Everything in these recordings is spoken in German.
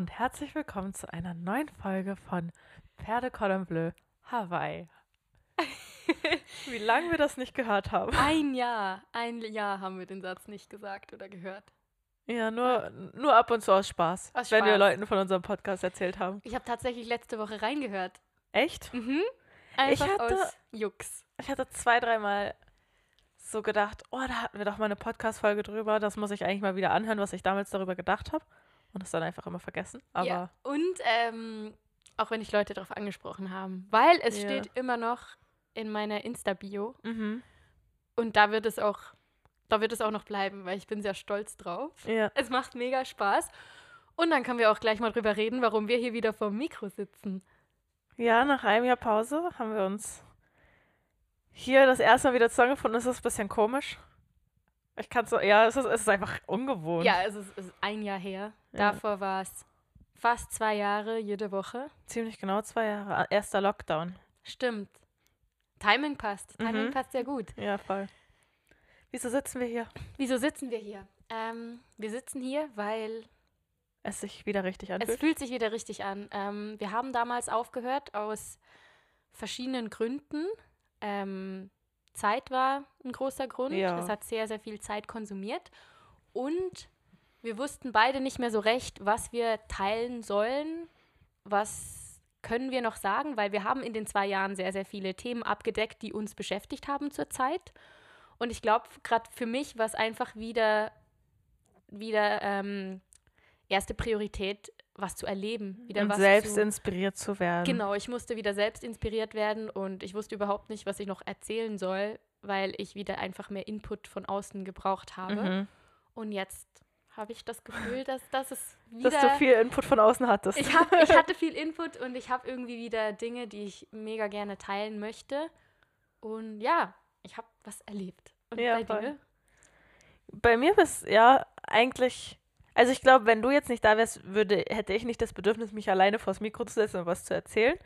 und herzlich willkommen zu einer neuen Folge von Pferde Cordon Bleu Hawaii. Wie lange wir das nicht gehört haben. Ein Jahr, ein Jahr haben wir den Satz nicht gesagt oder gehört. Ja, nur, nur ab und zu aus Spaß, Aus wenn wir. Leuten von unserem Podcast erzählt haben. Ich habe tatsächlich letzte Woche reingehört. Echt? Mhm. Einfach hatte- aus Jux. Ich hatte zwei, dreimal so gedacht, oh, da hatten wir doch mal eine Podcast-Folge drüber. Das muss ich eigentlich mal wieder anhören, was ich damals darüber gedacht habe. Und es dann einfach immer vergessen. Aber ja. Und ähm, auch wenn ich Leute darauf angesprochen haben, weil es Ja. steht immer noch in meiner Insta-Bio mhm. und da wird es auch, da wird es auch noch bleiben, weil ich bin sehr stolz drauf. ja. Es macht mega Spaß. Und dann können wir auch gleich mal drüber reden, warum wir hier wieder vor dem Mikro sitzen. Ja, nach einem Jahr Pause haben wir uns hier das erste Mal wieder zusammengefunden. Es ist ein bisschen komisch. Ich kann so, ja, es ist, es ist einfach ungewohnt. Ja, es ist, es ist ein Jahr her. Ja. Davor war es fast zwei Jahre jede Woche. Ziemlich genau zwei Jahre. Erster Lockdown. Stimmt. Timing passt. Timing Mhm. passt sehr gut. Ja, voll. Wieso sitzen wir hier? Wieso sitzen wir hier? Ähm, wir sitzen hier, weil Es sich wieder richtig es anfühlt. fühlt sich wieder richtig an. Ähm, wir haben damals aufgehört aus verschiedenen Gründen. Ähm, Zeit war ein großer Grund. Ja. Es hat sehr, sehr viel Zeit konsumiert. Und wir wussten beide nicht mehr so recht, was wir teilen sollen. Was können wir noch sagen? Weil wir haben in den zwei Jahren sehr, sehr viele Themen abgedeckt, die uns beschäftigt haben zurzeit. Und ich glaube, gerade für mich war es einfach wieder, wieder ähm, erste Priorität, was zu erleben. Wieder Und was selbst zu, inspiriert zu werden. Genau, ich musste wieder selbst inspiriert werden und ich wusste überhaupt nicht, was ich noch erzählen soll, weil ich wieder einfach mehr Input von außen gebraucht habe. Mhm. Und jetzt habe ich das Gefühl, dass, dass es wieder... Dass du viel Input von außen hattest. ich, hab, ich hatte viel Input und ich habe irgendwie wieder Dinge, die ich mega gerne teilen möchte. Und ja, ich habe was erlebt. Und Ja, bei voll. dir? Bei mir bist ja eigentlich. Also ich glaube, wenn du jetzt nicht da wärst, würde, hätte ich nicht das Bedürfnis, mich alleine vors Mikro zu setzen und was zu erzählen.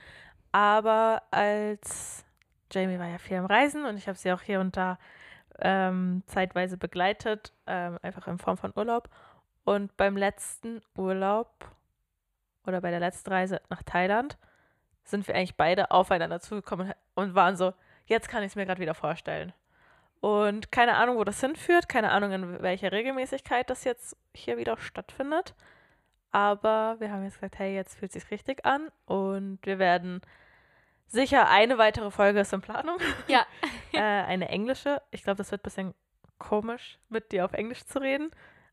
Aber als Jamie war ja viel am Reisen und ich habe sie auch hier und da ähm, zeitweise begleitet, ähm, einfach in Form von Urlaub. Und beim letzten Urlaub oder bei der letzten Reise nach Thailand sind wir eigentlich beide aufeinander zugekommen und waren so, jetzt kann ich es mir gerade wieder vorstellen. Und keine Ahnung, wo das hinführt, keine Ahnung, in welcher Regelmäßigkeit das jetzt hier wieder stattfindet. Aber wir haben jetzt gesagt, hey, jetzt fühlt sich richtig an und wir werden sicher eine weitere Folge ist in Planung. Ja. äh, eine englische. Ich glaube, das wird ein bisschen komisch, mit dir auf Englisch zu reden.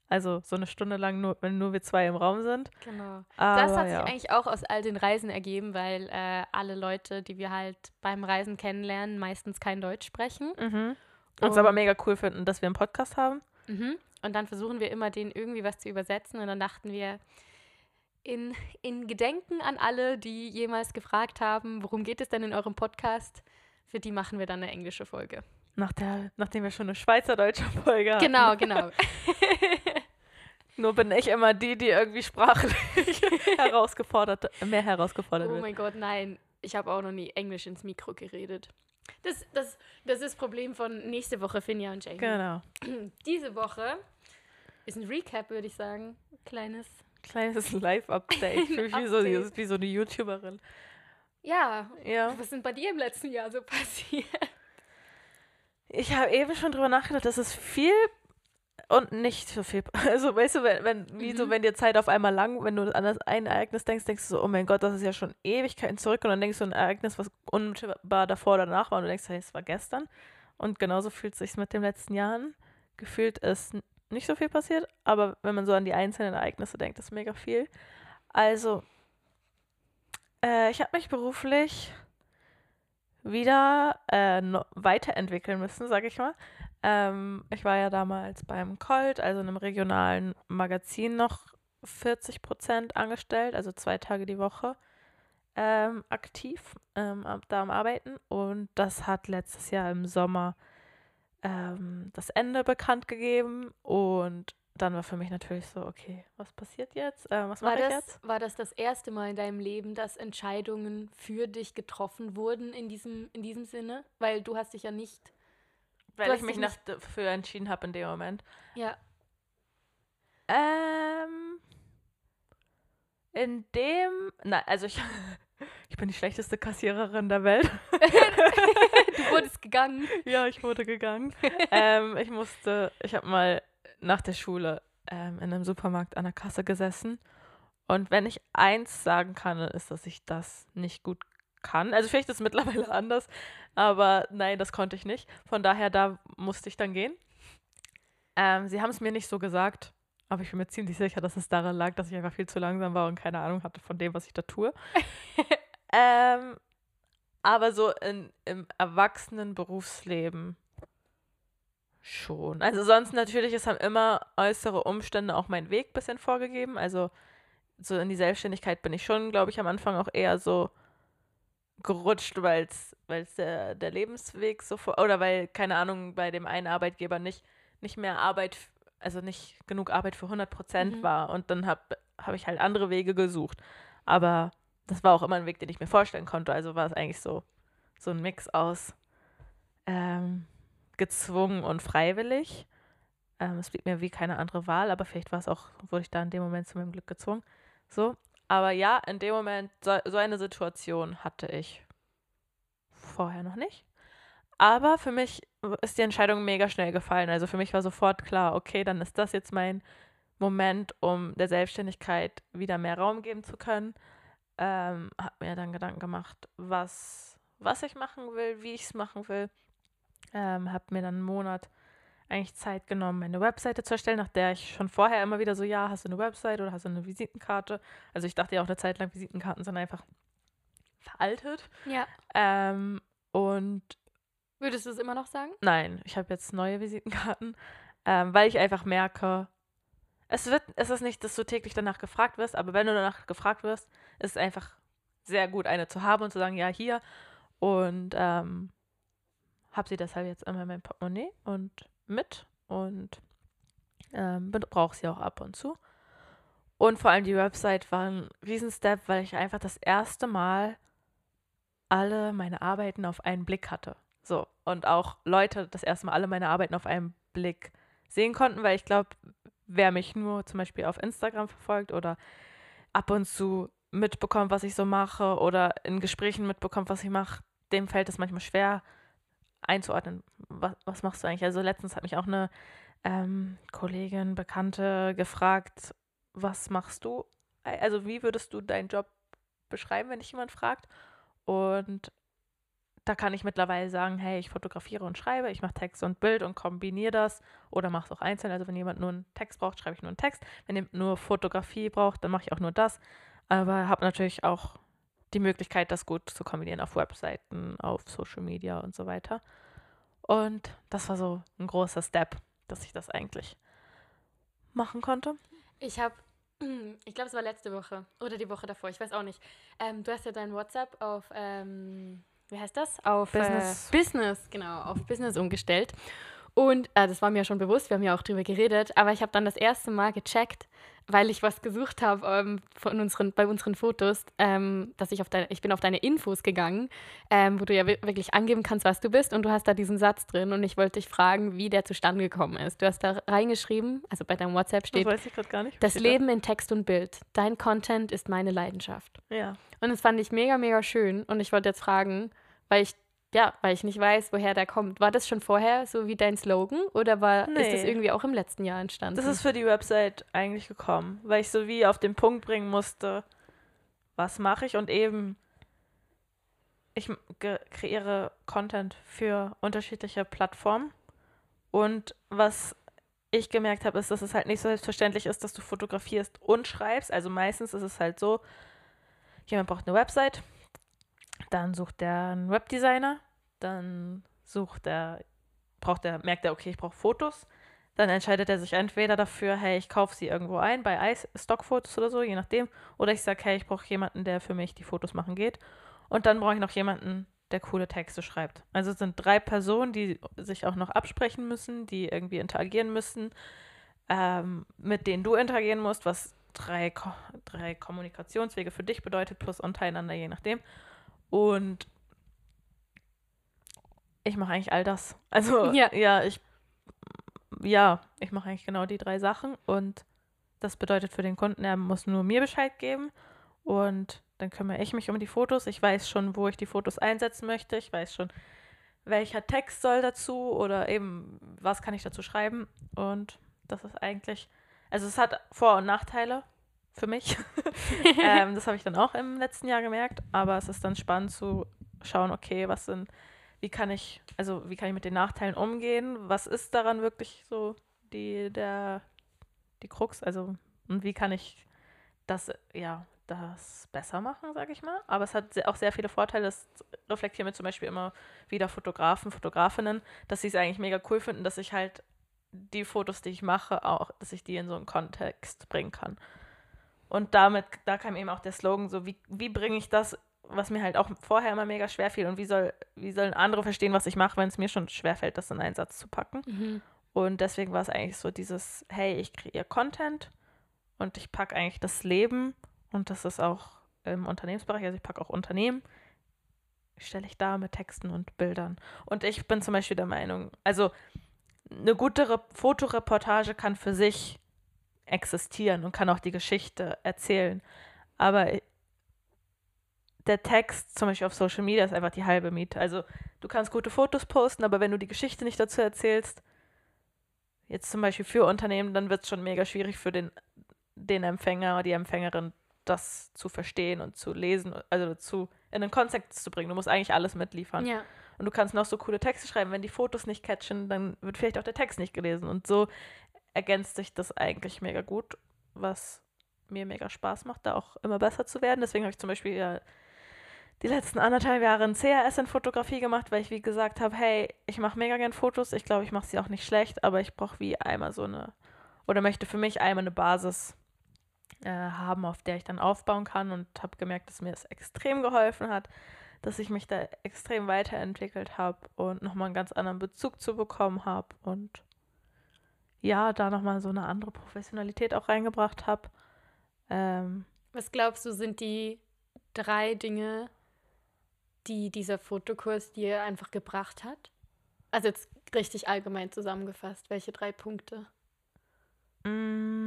Also so eine Stunde lang, nur, wenn nur wir zwei im Raum sind. Genau. Aber Das hat ja. sich eigentlich auch aus all den Reisen ergeben, weil äh, alle Leute, die wir halt beim Reisen kennenlernen, meistens kein Deutsch sprechen. Mhm. Uns aber mega cool finden, dass wir einen Podcast haben. Mhm. Und dann versuchen wir immer, denen irgendwie was zu übersetzen. Und dann dachten wir, in, in Gedenken an alle, die jemals gefragt haben, worum geht es denn in eurem Podcast, für die machen wir dann eine englische Folge. Nach der, nachdem wir schon eine schweizerdeutsche Folge hatten. Genau, genau. Nur bin ich immer die, die irgendwie sprachlich herausgefordert, mehr herausgefordert Oh wird. mein Gott, nein. Ich habe auch noch nie Englisch ins Mikro geredet. Das, das, das ist das Problem von nächste Woche, Finja und Jamie. Genau. Diese Woche ist ein Recap, würde ich sagen. Kleines. Kleines Live-Update. Wie so, Update. wie so eine YouTuberin. Ja, Ja. was sind bei dir im letzten Jahr so passiert? Ich habe eben schon drüber nachgedacht, das ist viel und nicht so viel. Also, weißt du, wenn, wenn, wie so, Mhm. wenn dir Zeit auf einmal lang, wenn du an das ein Ereignis denkst, denkst du so, oh mein Gott, das ist ja schon Ewigkeiten zurück. Und dann denkst du an ein Ereignis, was unmittelbar davor oder danach war und du denkst, hey, es war gestern. Und genauso fühlt es sich mit dem letzten Jahr an. Gefühlt ist nicht so viel passiert, aber wenn man so an die einzelnen Ereignisse denkt, ist mega viel. Also, äh, ich habe mich beruflich wieder äh, no weiterentwickeln müssen, sage ich mal. Ähm, ich war ja damals beim Colt, also einem regionalen Magazin, noch 40 Prozent angestellt, also zwei Tage die Woche ähm, aktiv ähm, da am Arbeiten. Und das hat letztes Jahr im Sommer ähm, das Ende bekannt gegeben. Und dann war für mich natürlich so, okay, was passiert jetzt? Äh, was War mache ich das, jetzt? war das das erste Mal in deinem Leben, dass Entscheidungen für dich getroffen wurden in diesem, in diesem Sinne? Weil du hast dich ja nicht. Weil ich mich nach, dafür entschieden habe in dem Moment. Ja. Ähm. In dem, na, also ich, ich bin die schlechteste Kassiererin der Welt. du wurdest gegangen. Ja, ich wurde gegangen. ähm, ich musste, ich habe mal nach der Schule ähm, in einem Supermarkt an der Kasse gesessen. Und wenn ich eins sagen kann, ist, dass ich das nicht gut kann. Also vielleicht ist es mittlerweile anders, aber nein, das konnte ich nicht. Von daher, da musste ich dann gehen. Ähm, sie haben es mir nicht so gesagt, aber ich bin mir ziemlich sicher, dass es daran lag, dass ich einfach viel zu langsam war und keine Ahnung hatte von dem, was ich da tue. ähm, aber so in, im erwachsenen Berufsleben schon. Also sonst natürlich, es haben immer äußere Umstände auch meinen Weg ein bisschen vorgegeben. Also so in die Selbstständigkeit bin ich schon, glaube ich, am Anfang auch eher so gerutscht, weil es der, der Lebensweg so vor, oder weil, keine Ahnung, bei dem einen Arbeitgeber nicht, nicht mehr Arbeit, also nicht genug Arbeit für 100 Prozent mhm. war. Und dann habe hab ich halt andere Wege gesucht. Aber das war auch immer ein Weg, den ich mir vorstellen konnte. Also war es eigentlich so, so ein Mix aus ähm, gezwungen und freiwillig. Ähm, es blieb mir wie keine andere Wahl, aber vielleicht war es auch, wurde ich da in dem Moment zu meinem Glück gezwungen. So. Aber ja, in dem Moment, so, so eine Situation hatte ich vorher noch nicht. Aber für mich ist die Entscheidung mega schnell gefallen. Also für mich war sofort klar, okay, dann ist das jetzt mein Moment, um der Selbstständigkeit wieder mehr Raum geben zu können. Ähm, habe mir dann Gedanken gemacht, was, was ich machen will, wie ich es machen will. Ähm, habe mir dann einen Monat eigentlich Zeit genommen, meine Webseite zu erstellen, nach der ich schon vorher immer wieder so, ja, hast du eine Webseite oder hast du eine Visitenkarte? Also ich dachte ja auch eine Zeit lang, Visitenkarten sind einfach veraltet. Ja. Ähm, und Würdest du es immer noch sagen? Nein, ich habe jetzt neue Visitenkarten, ähm, weil ich einfach merke, es wird, es ist nicht, dass du täglich danach gefragt wirst, aber wenn du danach gefragt wirst, ist es einfach sehr gut, eine zu haben und zu sagen, ja, hier. Und ähm, habe sie deshalb jetzt immer in meinem Portemonnaie und mit und ähm, brauche sie auch ab und zu. Und vor allem die Website war ein Riesenstep, weil ich einfach das erste Mal alle meine Arbeiten auf einen Blick hatte. So. Und auch Leute das erste Mal alle meine Arbeiten auf einen Blick sehen konnten, weil ich glaube, wer mich nur zum Beispiel auf Instagram verfolgt oder ab und zu mitbekommt, was ich so mache oder in Gesprächen mitbekommt, was ich mache, dem fällt es manchmal schwer einzuordnen. Was, was machst du eigentlich? Also letztens hat mich auch eine ähm, Kollegin, Bekannte gefragt, was machst du? Also wie würdest du deinen Job beschreiben, wenn dich jemand fragt? Und da kann ich mittlerweile sagen, hey, ich fotografiere und schreibe, ich mache Text und Bild und kombiniere das oder mache es auch einzeln. Also wenn jemand nur einen Text braucht, schreibe ich nur einen Text. Wenn jemand nur Fotografie braucht, dann mache ich auch nur das. Aber habe natürlich auch die Möglichkeit, das gut zu kombinieren auf Webseiten, auf Social Media und so weiter. Und das war so ein großer Step, dass ich das eigentlich machen konnte. Ich habe, ich glaube, es war letzte Woche oder die Woche davor, ich weiß auch nicht. Ähm, du hast ja dein WhatsApp auf ähm, wie heißt das? Auf Business. Äh, Business, genau, auf Business umgestellt. Und äh, das war mir schon bewusst, wir haben ja auch drüber geredet, aber ich habe dann das erste Mal gecheckt, weil ich was gesucht habe ähm, von unseren, bei unseren Fotos, ähm, dass ich auf deine, ich bin auf deine Infos gegangen, ähm, wo du ja wirklich angeben kannst, was du bist und du hast da diesen Satz drin und ich wollte dich fragen, wie der zustande gekommen ist. Du hast da reingeschrieben, also bei deinem WhatsApp steht, das, weiß ich gar nicht, das Leben in Text und Bild, dein Content ist meine Leidenschaft. Ja. Und das fand ich mega, mega schön und ich wollte jetzt fragen, weil ich ja, weil ich nicht weiß, woher der kommt. War das schon vorher so wie dein Slogan oder war, nee. ist das irgendwie auch im letzten Jahr entstanden? Das ist für die Website eigentlich gekommen, weil ich so wie auf den Punkt bringen musste, was mache ich und eben ich kreiere Content für unterschiedliche Plattformen und was ich gemerkt habe, ist, dass es halt nicht so selbstverständlich ist, dass du fotografierst und schreibst. Also meistens ist es halt so, jemand braucht eine Website, dann sucht er einen Webdesigner, dann sucht er, braucht er, merkt er, okay, ich brauche Fotos. Dann entscheidet er sich entweder dafür, hey, ich kaufe sie irgendwo ein, bei Stockfotos oder so, je nachdem. Oder ich sage, hey, ich brauche jemanden, der für mich die Fotos machen geht. Und dann brauche ich noch jemanden, der coole Texte schreibt. Also es sind drei Personen, die sich auch noch absprechen müssen, die irgendwie interagieren müssen, ähm, mit denen du interagieren musst, was drei, drei Kommunikationswege für dich bedeutet, plus untereinander, je nachdem. Und ich mache eigentlich all das. Also, ja, ja ich, ja, ich mache eigentlich genau die drei Sachen und Das bedeutet für den Kunden, er muss nur mir Bescheid geben und dann kümmere ich mich um die Fotos. Ich weiß schon, wo ich die Fotos einsetzen möchte. Ich weiß schon, welcher Text soll dazu oder eben, was kann ich dazu schreiben. Und das ist eigentlich, also es hat Vor- und Nachteile für mich. ähm, das habe ich dann auch im letzten Jahr gemerkt. Aber es ist dann spannend zu schauen, okay, was sind, wie kann ich, also wie kann ich mit den Nachteilen umgehen? Was ist daran wirklich so die, der, die Krux? Also, und wie kann ich das, ja, das besser machen, sage ich mal. Aber es hat auch sehr viele Vorteile. Das reflektieren mir zum Beispiel immer wieder Fotografen, Fotografinnen, dass sie es eigentlich mega cool finden, dass ich halt die Fotos, die ich mache, auch, dass ich die in so einen Kontext bringen kann. Und damit, da kam eben auch der Slogan so, wie, wie bringe ich das, was mir halt auch vorher immer mega schwer fiel und wie, soll, wie sollen andere verstehen, was ich mache, wenn es mir schon schwer fällt, das in einen Satz zu packen. Mhm. Und deswegen war es eigentlich so dieses, hey, ich kreiere Content und ich packe eigentlich das Leben und das ist auch im Unternehmensbereich, also ich packe auch Unternehmen, stelle ich da mit Texten und Bildern. Und ich bin zum Beispiel der Meinung, also eine gute Re Fotoreportage kann für sich existieren und kann auch die Geschichte erzählen. Aber der Text zum Beispiel auf Social Media ist einfach die halbe Miete. Also du kannst gute Fotos posten, aber wenn du die Geschichte nicht dazu erzählst, jetzt zum Beispiel für Unternehmen, dann wird es schon mega schwierig für den, den Empfänger oder die Empfängerin das zu verstehen und zu lesen, also zu in den Kontext zu bringen. Du musst eigentlich alles mitliefern. Ja. Und du kannst noch so coole Texte schreiben. Wenn die Fotos nicht catchen, dann wird vielleicht auch der Text nicht gelesen. Und so ergänzt sich das eigentlich mega gut, was mir mega Spaß macht, da auch immer besser zu werden. Deswegen habe ich zum Beispiel ja die letzten anderthalb Jahre ein CRS in Fotografie gemacht, weil ich wie gesagt habe, hey, ich mache mega gern Fotos. Ich glaube, ich mache sie auch nicht schlecht, aber ich brauche wie einmal so eine oder möchte für mich einmal eine Basis äh, haben, auf der ich dann aufbauen kann und habe gemerkt, dass mir das extrem geholfen hat, dass ich mich da extrem weiterentwickelt habe und nochmal einen ganz anderen Bezug zu bekommen habe und ja, da nochmal so eine andere Professionalität auch reingebracht habe. Ähm, Was glaubst du, sind die drei Dinge, die dieser Fotokurs dir einfach gebracht hat? Also jetzt richtig allgemein zusammengefasst, welche drei Punkte? Mm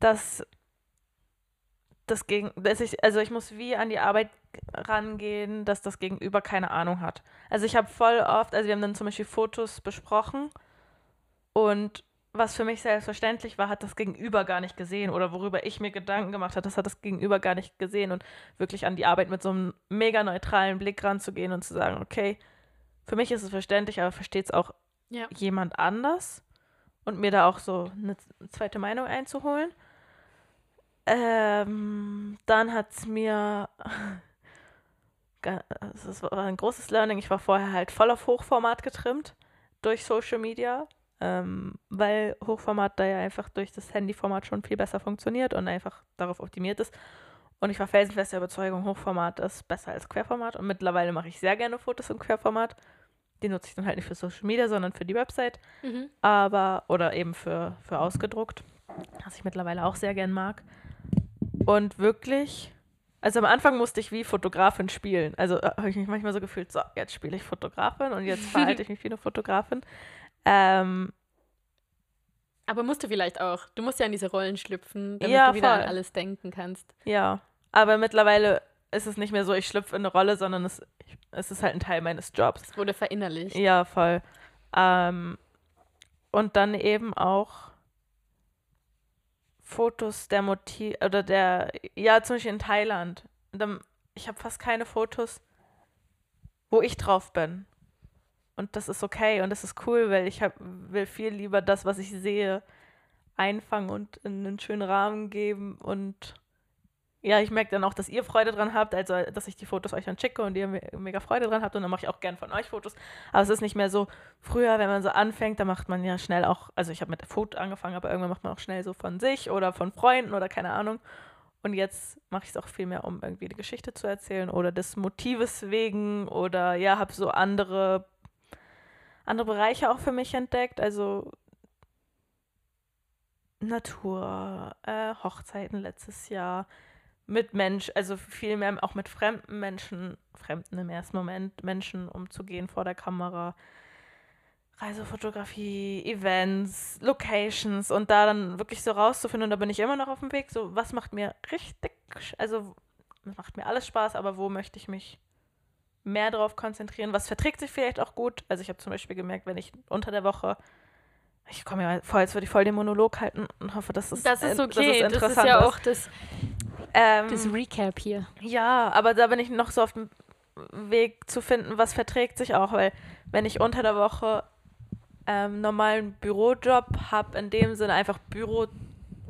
dass das gegen, dass ich, also ich muss wie an die Arbeit rangehen, dass das Gegenüber keine Ahnung hat. Also ich habe voll oft, also wir haben dann zum Beispiel Fotos besprochen und was für mich selbstverständlich war, hat das Gegenüber gar nicht gesehen oder worüber ich mir Gedanken gemacht habe, das hat das Gegenüber gar nicht gesehen und wirklich an die Arbeit mit so einem mega neutralen Blick ranzugehen und zu sagen, okay, für mich ist es verständlich, aber versteht es auch ja. jemand anders und mir da auch so eine zweite Meinung einzuholen. Ähm, dann hat es mir, das war ein großes Learning, ich war vorher halt voll auf Hochformat getrimmt durch Social Media, ähm, weil Hochformat da ja einfach durch das Handyformat schon viel besser funktioniert und einfach darauf optimiert ist. Und ich war felsenfest der Überzeugung, Hochformat ist besser als Querformat. Und mittlerweile mache ich sehr gerne Fotos im Querformat. Die nutze ich dann halt nicht für Social Media, sondern für die Website. Mhm. Aber, oder eben für, für ausgedruckt, was ich mittlerweile auch sehr gern mag. Und wirklich, also am Anfang musste ich wie Fotografin spielen. Also äh, habe ich mich manchmal so gefühlt, so, jetzt spiele ich Fotografin und jetzt verhalte ich mich wie eine Fotografin. Ähm, aber musst du vielleicht auch. Du musst ja in diese Rollen schlüpfen, damit ja, du wieder voll. an alles denken kannst. Ja, aber mittlerweile ist es nicht mehr so, ich schlüpfe in eine Rolle, sondern es, es ist halt ein Teil meines Jobs. Es wurde verinnerlicht. Ja, voll. Ähm, und dann eben auch Fotos der Motiv oder der, ja, zum Beispiel in Thailand. ich habe fast keine Fotos, wo ich drauf bin. Und das ist okay und das ist cool, weil ich hab, will viel lieber das, was ich sehe, einfangen und in einen schönen Rahmen geben und ja, ich merke dann auch, dass ihr Freude dran habt, also dass ich die Fotos euch dann schicke und ihr mega Freude dran habt und dann mache ich auch gern von euch Fotos. Aber es ist nicht mehr so, früher, wenn man so anfängt, da macht man ja schnell auch, also ich habe mit Foto angefangen, aber irgendwann macht man auch schnell so von sich oder von Freunden oder keine Ahnung. Und jetzt mache ich es auch viel mehr, um irgendwie die Geschichte zu erzählen oder des Motives wegen oder ja, habe so andere, andere Bereiche auch für mich entdeckt. Also Natur, äh, Hochzeiten letztes Jahr mit Mensch, also viel mehr auch mit fremden Menschen, fremden im ersten Moment, Menschen umzugehen vor der Kamera. Reisefotografie, Events, Locations und da dann wirklich so rauszufinden. Und da bin ich immer noch auf dem Weg. So, was macht mir richtig, also macht mir alles Spaß, aber wo möchte ich mich mehr drauf konzentrieren? Was verträgt sich vielleicht auch gut? Also ich habe zum Beispiel gemerkt, wenn ich unter der Woche ich komme mir vor, als würde ich voll den Monolog halten und hoffe, dass es das ist okay. Das ist, das ist ja auch das, ähm, das Recap hier. Ja, aber da bin ich noch so auf dem Weg zu finden, was verträgt sich auch, weil wenn ich unter der Woche ähm, normalen Bürojob habe, in dem Sinne einfach Büro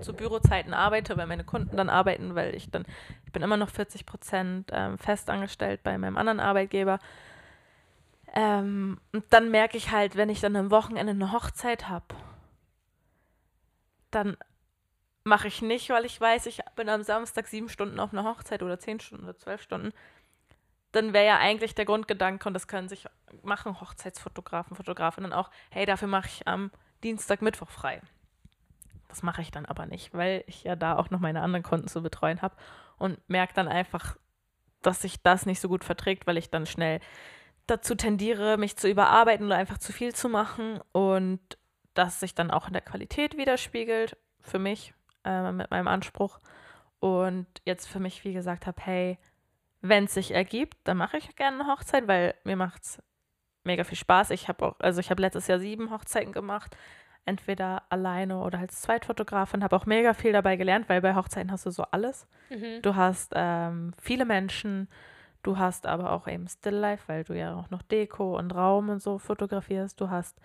zu Bürozeiten arbeite, weil meine Kunden dann arbeiten, weil ich dann, ich bin immer noch 40 Prozent ähm, festangestellt bei meinem anderen Arbeitgeber. Ähm, und dann merke ich halt, wenn ich dann am Wochenende eine Hochzeit habe, dann mache ich nicht, weil ich weiß, ich bin am Samstag sieben Stunden auf einer Hochzeit oder zehn Stunden oder zwölf Stunden dann wäre ja eigentlich der Grundgedanke, und das können sich machen Hochzeitsfotografen, Fotografinnen auch, hey, dafür mache ich am Dienstag, Mittwoch frei. Das mache ich dann aber nicht, weil ich ja da auch noch meine anderen Kunden zu betreuen habe und merke dann einfach, dass sich das nicht so gut verträgt, weil ich dann schnell dazu tendiere, mich zu überarbeiten oder einfach zu viel zu machen und das sich dann auch in der Qualität widerspiegelt, für mich, äh, mit meinem Anspruch. Und jetzt für mich, wie gesagt, habe, hey, wenn es sich ergibt, dann mache ich gerne eine Hochzeit, weil mir macht es mega viel Spaß. Ich habe auch, also ich habe letztes Jahr sieben Hochzeiten gemacht, entweder alleine oder als Zweitfotografin, habe auch mega viel dabei gelernt, weil bei Hochzeiten hast du so alles. Mhm. Du hast ähm, viele Menschen, du hast aber auch eben Stilllife, weil du ja auch noch Deko und Raum und so fotografierst. Du hast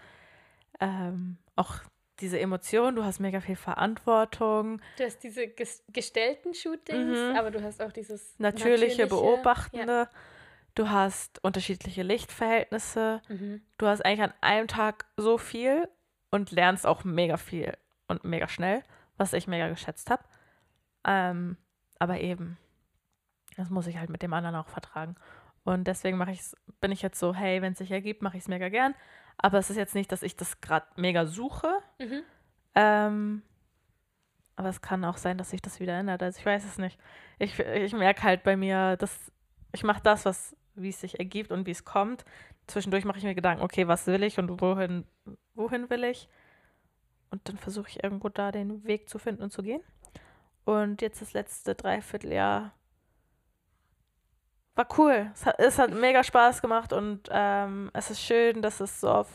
ähm, auch diese Emotion, du hast mega viel Verantwortung. Du hast diese ges gestellten Shootings, mhm. aber du hast auch dieses natürliche, natürliche Beobachtende. Ja. Du hast unterschiedliche Lichtverhältnisse. Mhm. Du hast eigentlich an einem Tag so viel und lernst auch mega viel und mega schnell, was ich mega geschätzt habe. Ähm, aber eben, das muss ich halt mit dem anderen auch vertragen. Und deswegen mache ich bin ich jetzt so, hey, wenn es sich ergibt, mache ich es mega gern. Aber es ist jetzt nicht, dass ich das gerade mega suche. Mhm. Ähm, aber es kann auch sein, dass sich das wieder ändert. Also ich weiß es nicht. Ich, ich merke halt bei mir, dass ich mache das, was wie es sich ergibt und wie es kommt. Zwischendurch mache ich mir Gedanken, okay, was will ich und wohin, wohin will ich? Und dann versuche ich irgendwo da den Weg zu finden und zu gehen. Und jetzt das letzte Dreivierteljahr war cool. Es hat, es hat mega Spaß gemacht und ähm, es ist schön, dass es so auf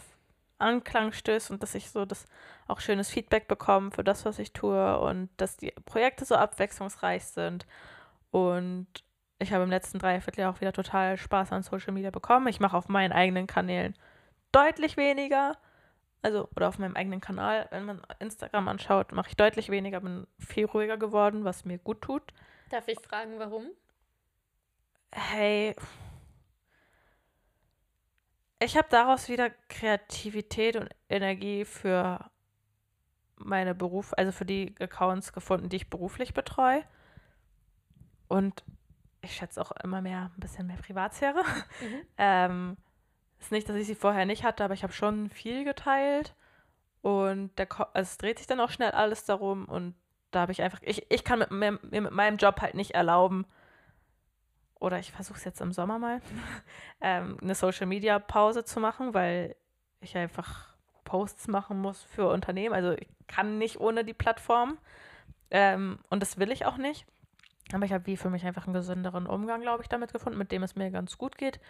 Anklang stößt und dass ich so das auch schönes Feedback bekomme für das, was ich tue und dass die Projekte so abwechslungsreich sind. Und ich habe im letzten Dreivierteljahr auch wieder total Spaß an Social Media bekommen. Ich mache auf meinen eigenen Kanälen deutlich weniger. Also, oder auf meinem eigenen Kanal, wenn man Instagram anschaut, mache ich deutlich weniger, bin viel ruhiger geworden, was mir gut tut. Darf ich fragen, warum? hey, ich habe daraus wieder Kreativität und Energie für meine Beruf, also für die Accounts gefunden, die ich beruflich betreue. Und ich schätze auch immer mehr ein bisschen mehr Privatsphäre. Mhm. ähm, ist nicht, dass ich sie vorher nicht hatte, aber ich habe schon viel geteilt. Und der also es dreht sich dann auch schnell alles darum. Und da habe ich einfach, ich, ich kann mit, mir, mit meinem Job halt nicht erlauben, oder ich versuche es jetzt im Sommer mal, ähm, eine Social Media Pause zu machen, weil ich einfach Posts machen muss für Unternehmen. Also ich kann nicht ohne die Plattform. Ähm, und das will ich auch nicht. Aber ich habe wie für mich einfach einen gesünderen Umgang, glaube ich, damit gefunden, mit dem es mir ganz gut geht.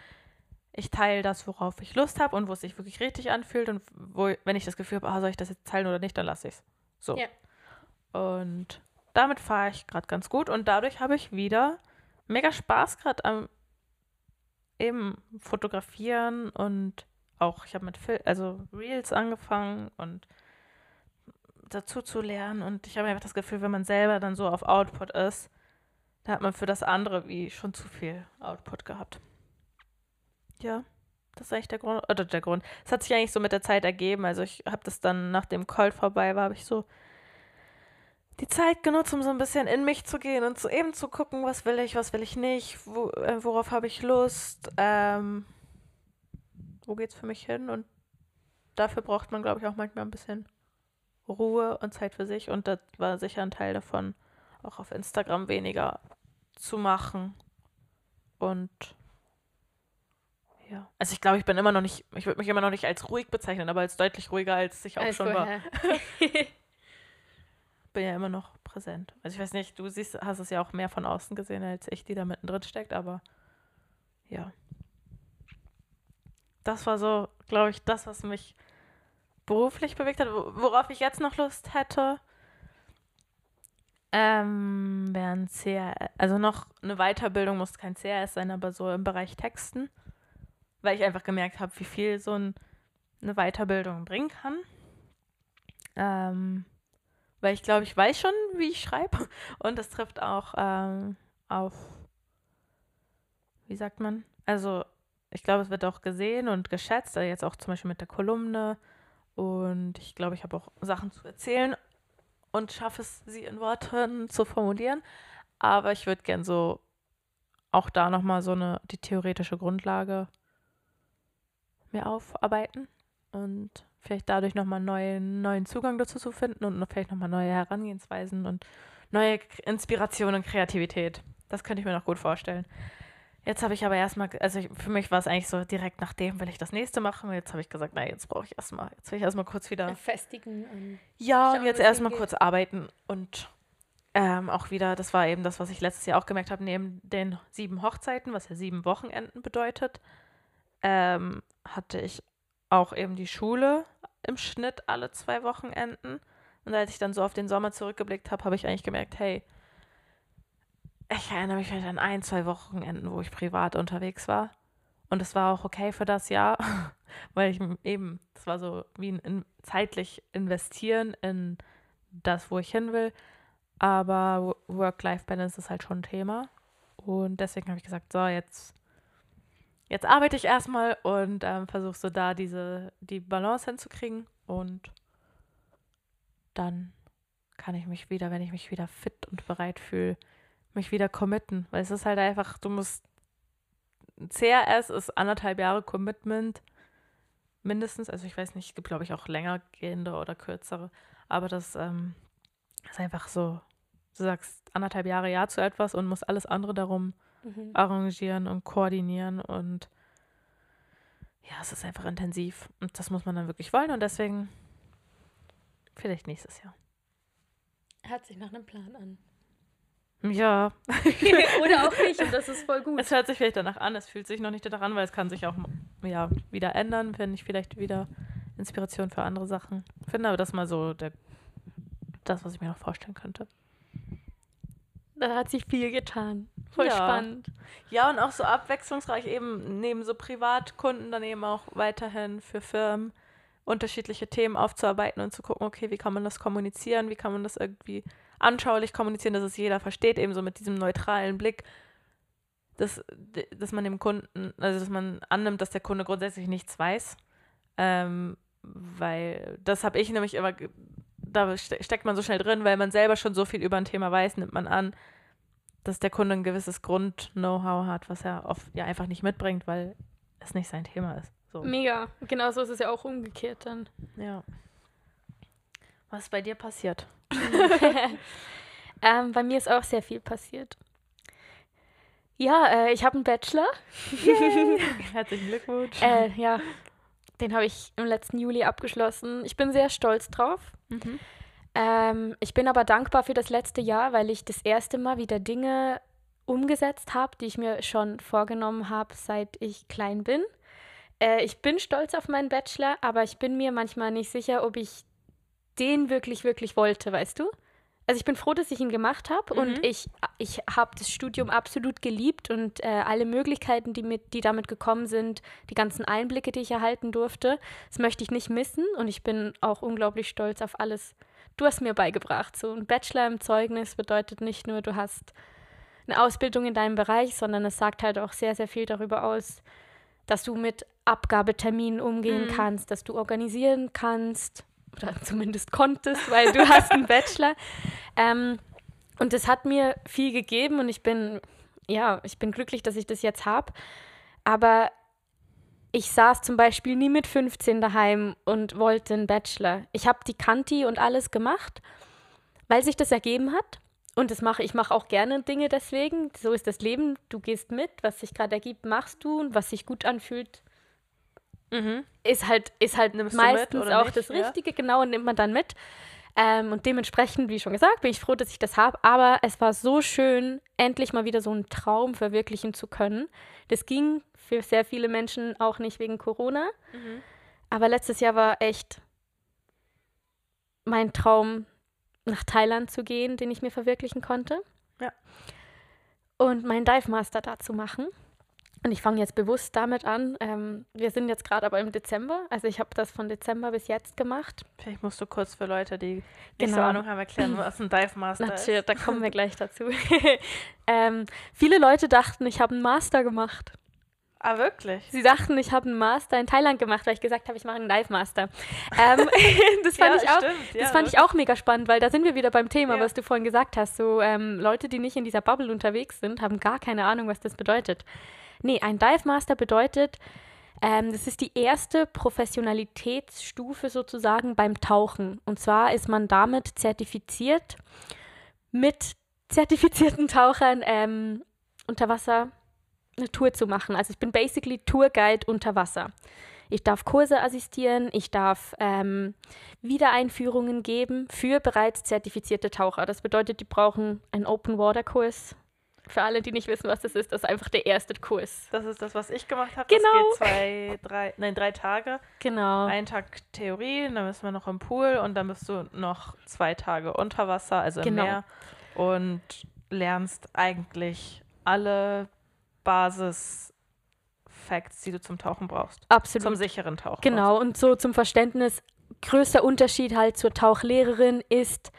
Ich teile das, worauf ich Lust habe und wo es sich wirklich richtig anfühlt. Und wo, wenn ich das Gefühl habe, ah, soll ich das jetzt teilen oder nicht, dann lasse ich es. So. Ja. Und damit fahre ich gerade ganz gut. Und dadurch habe ich wieder mega Spaß gerade am eben fotografieren und auch, ich habe mit Fil also Reels angefangen und dazu zu lernen und ich habe einfach das Gefühl, wenn man selber dann so auf Output ist, da hat man für das andere wie schon zu viel Output gehabt. Ja, das ist eigentlich der Grund, oder der Grund. Es hat sich eigentlich so mit der Zeit ergeben, also ich habe das dann, nachdem Cold vorbei war, habe ich so die Zeit genutzt, um so ein bisschen in mich zu gehen und zu eben zu gucken, was will ich, was will ich nicht, wo, äh, worauf habe ich Lust, ähm, wo geht's für mich hin und dafür braucht man, glaube ich, auch manchmal ein bisschen Ruhe und Zeit für sich und das war sicher ein Teil davon, auch auf Instagram weniger zu machen und ja. Also ich glaube, ich bin immer noch nicht, ich würde mich immer noch nicht als ruhig bezeichnen, aber als deutlich ruhiger, als ich auch Als schon war. vorher. Bin ja immer noch präsent. Also ich weiß nicht, du siehst, hast es ja auch mehr von außen gesehen, als ich, die da mittendrin steckt, aber ja. Das war so, glaube ich, das, was mich beruflich bewegt hat. Wo- Worauf ich jetzt noch Lust hätte, ähm, wären CRS, also noch eine Weiterbildung muss kein CRS sein, aber so im Bereich Texten, weil ich einfach gemerkt habe, wie viel so ein, eine Weiterbildung bringen kann. Ähm, weil ich glaube, ich weiß schon, wie ich schreibe. Und das trifft auch ähm, auf, wie sagt man, also ich glaube, es wird auch gesehen und geschätzt, also jetzt auch zum Beispiel mit der Kolumne. Und ich glaube, ich habe auch Sachen zu erzählen und schaffe es, sie in Worten zu formulieren. Aber ich würde gern so auch da nochmal so eine, die theoretische Grundlage mir aufarbeiten und vielleicht dadurch nochmal einen neuen, neuen Zugang dazu zu finden und vielleicht nochmal neue Herangehensweisen und neue Inspiration und Kreativität. Das könnte ich mir noch gut vorstellen. Jetzt habe ich aber erstmal, also ich, für mich war es eigentlich so direkt nach dem, will ich das nächste machen. Jetzt habe ich gesagt, na, jetzt brauche ich erstmal, jetzt will ich erstmal kurz wieder Festigen und ja, und jetzt erstmal kurz arbeiten und ähm, auch wieder, das war eben das, was ich letztes Jahr auch gemerkt habe, neben den sieben Hochzeiten, was ja sieben Wochenenden bedeutet, ähm, hatte ich auch eben die Schule im Schnitt alle zwei Wochenenden. Und als ich dann so auf den Sommer zurückgeblickt habe, habe ich eigentlich gemerkt, hey, ich erinnere mich vielleicht an ein, zwei Wochenenden, wo ich privat unterwegs war. Und es war auch okay für das Jahr, weil ich eben, das war so wie ein in, zeitlich investieren in das, wo ich hin will. Aber Wo- Work-Life-Balance ist halt schon ein Thema. Und deswegen habe ich gesagt, so, jetzt, jetzt arbeite ich erstmal und ähm, versuche so da diese, die Balance hinzukriegen. Und dann kann ich mich wieder, wenn ich mich wieder fit und bereit fühle, mich wieder committen. Weil es ist halt einfach, du musst CRS ist anderthalb Jahre Commitment mindestens. Also ich weiß nicht, es gibt glaube ich auch länger gehende oder kürzere. Aber das ähm, ist einfach so, du sagst anderthalb Jahre Ja zu etwas und musst alles andere darum Mhm. arrangieren und koordinieren und ja, es ist einfach intensiv und das muss man dann wirklich wollen und deswegen vielleicht nächstes Jahr. Hört sich nach einem Plan an. Ja, Oder auch nicht, und das ist voll gut. es hört sich vielleicht danach an, es fühlt sich noch nicht danach an, weil es kann sich auch ja, wieder ändern, wenn ich vielleicht wieder Inspiration für andere Sachen finde, aber das ist mal so der, das, was ich mir noch vorstellen könnte. Da hat sich viel getan. Voll Ja. spannend. Ja, und auch so abwechslungsreich eben neben so Privatkunden dann eben auch weiterhin für Firmen unterschiedliche Themen aufzuarbeiten und zu gucken, okay, wie kann man das kommunizieren, wie kann man das irgendwie anschaulich kommunizieren, dass es jeder versteht, eben so mit diesem neutralen Blick, dass, dass man dem Kunden, also dass man annimmt, dass der Kunde grundsätzlich nichts weiß. Ähm, weil das habe ich nämlich immer, da ste- steckt man so schnell drin, weil man selber schon so viel über ein Thema weiß, nimmt man an, dass der Kunde ein gewisses Grund-Know-how hat, was er oft ja einfach nicht mitbringt, weil es nicht sein Thema ist. So. Mega. Genauso ist es ja auch umgekehrt dann. Ja. Was ist bei dir passiert? Ähm, bei mir ist auch sehr viel passiert. Ja, äh, ich habe einen Bachelor. Herzlichen Glückwunsch. Äh, ja, den habe ich im letzten Juli abgeschlossen. Ich bin sehr stolz drauf. Mhm. Ähm, ich bin aber dankbar für das letzte Jahr, weil ich das erste Mal wieder Dinge umgesetzt habe, die ich mir schon vorgenommen habe, seit ich klein bin. Äh, ich bin stolz auf meinen Bachelor, aber ich bin mir manchmal nicht sicher, ob ich den wirklich, wirklich wollte, weißt du? Also ich bin froh, dass ich ihn gemacht habe Mhm. und ich, ich habe das Studium absolut geliebt und äh, alle Möglichkeiten, die, mit, die damit gekommen sind, die ganzen Einblicke, die ich erhalten durfte, das möchte ich nicht missen und ich bin auch unglaublich stolz auf alles, du hast mir beigebracht. So ein Bachelor im Zeugnis bedeutet nicht nur, du hast eine Ausbildung in deinem Bereich, sondern es sagt halt auch sehr, sehr viel darüber aus, dass du mit Abgabeterminen umgehen Mhm. kannst, dass du organisieren kannst oder zumindest konntest, weil du hast einen Bachelor. Ähm, und das hat mir viel gegeben und ich bin, ja, ich bin glücklich, dass ich das jetzt habe. Aber ich saß zum Beispiel nie mit 15 daheim und wollte einen Bachelor. Ich habe die Kanti und alles gemacht, weil sich das ergeben hat. und das mache ich mache auch gerne Dinge deswegen. So ist das Leben. Du gehst mit, was sich gerade ergibt, machst du und was sich gut anfühlt, Mhm. ist halt, ist halt Nimmst mit meistens oder auch nicht, das ja? Richtige, genau, und nimmt man dann mit. Ähm, und dementsprechend, wie schon gesagt, bin ich froh, dass ich das habe. Aber es war so schön, endlich mal wieder so einen Traum verwirklichen zu können. Das ging für sehr viele Menschen auch nicht wegen Corona. Mhm. Aber letztes Jahr war echt mein Traum, nach Thailand zu gehen, den ich mir verwirklichen konnte. Ja. Und meinen Dive Master da zu machen. Und ich fange jetzt bewusst damit an. Ähm, wir sind jetzt gerade aber im Dezember. Also ich habe das von Dezember bis jetzt gemacht. Vielleicht musst du kurz für Leute, die nicht so Genau. Ahnung haben, erklären, was ein Dive Master Natürlich, ist. da kommen wir gleich dazu. ähm, viele Leute dachten, ich habe einen Master gemacht. Ah, wirklich? Sie dachten, ich habe einen Master in Thailand gemacht, weil ich gesagt habe, ich mache einen Dive Master. Ähm, das fand, ja, ich, auch, stimmt, ja, das fand ich auch mega spannend, weil da sind wir wieder beim Thema, Ja. was du vorhin gesagt hast. So ähm, Leute, die nicht in dieser Bubble unterwegs sind, haben gar keine Ahnung, was das bedeutet. Nee, ein Dive Master bedeutet, ähm, das ist die erste Professionalitätsstufe sozusagen beim Tauchen. Und zwar ist man damit zertifiziert, mit zertifizierten Tauchern ähm, unter Wasser eine Tour zu machen. Also ich bin basically Tourguide unter Wasser. Ich darf Kurse assistieren, ich darf ähm, Wiedereinführungen geben für bereits zertifizierte Taucher. Das bedeutet, die brauchen einen Open Water Kurs. Für alle, die nicht wissen, was das ist, das ist einfach der erste Kurs. Das ist das, was ich gemacht habe. Genau. Das geht zwei, drei, nein, drei Tage. Genau. Ein Tag Theorie, dann bist wir noch im Pool und dann bist du noch zwei Tage unter Wasser, also im Genau. Meer. Und lernst eigentlich alle Basis-Facts, die du zum Tauchen brauchst. Absolut. Zum sicheren Tauchen. Genau, und so zum Verständnis, größter Unterschied halt zur Tauchlehrerin ist,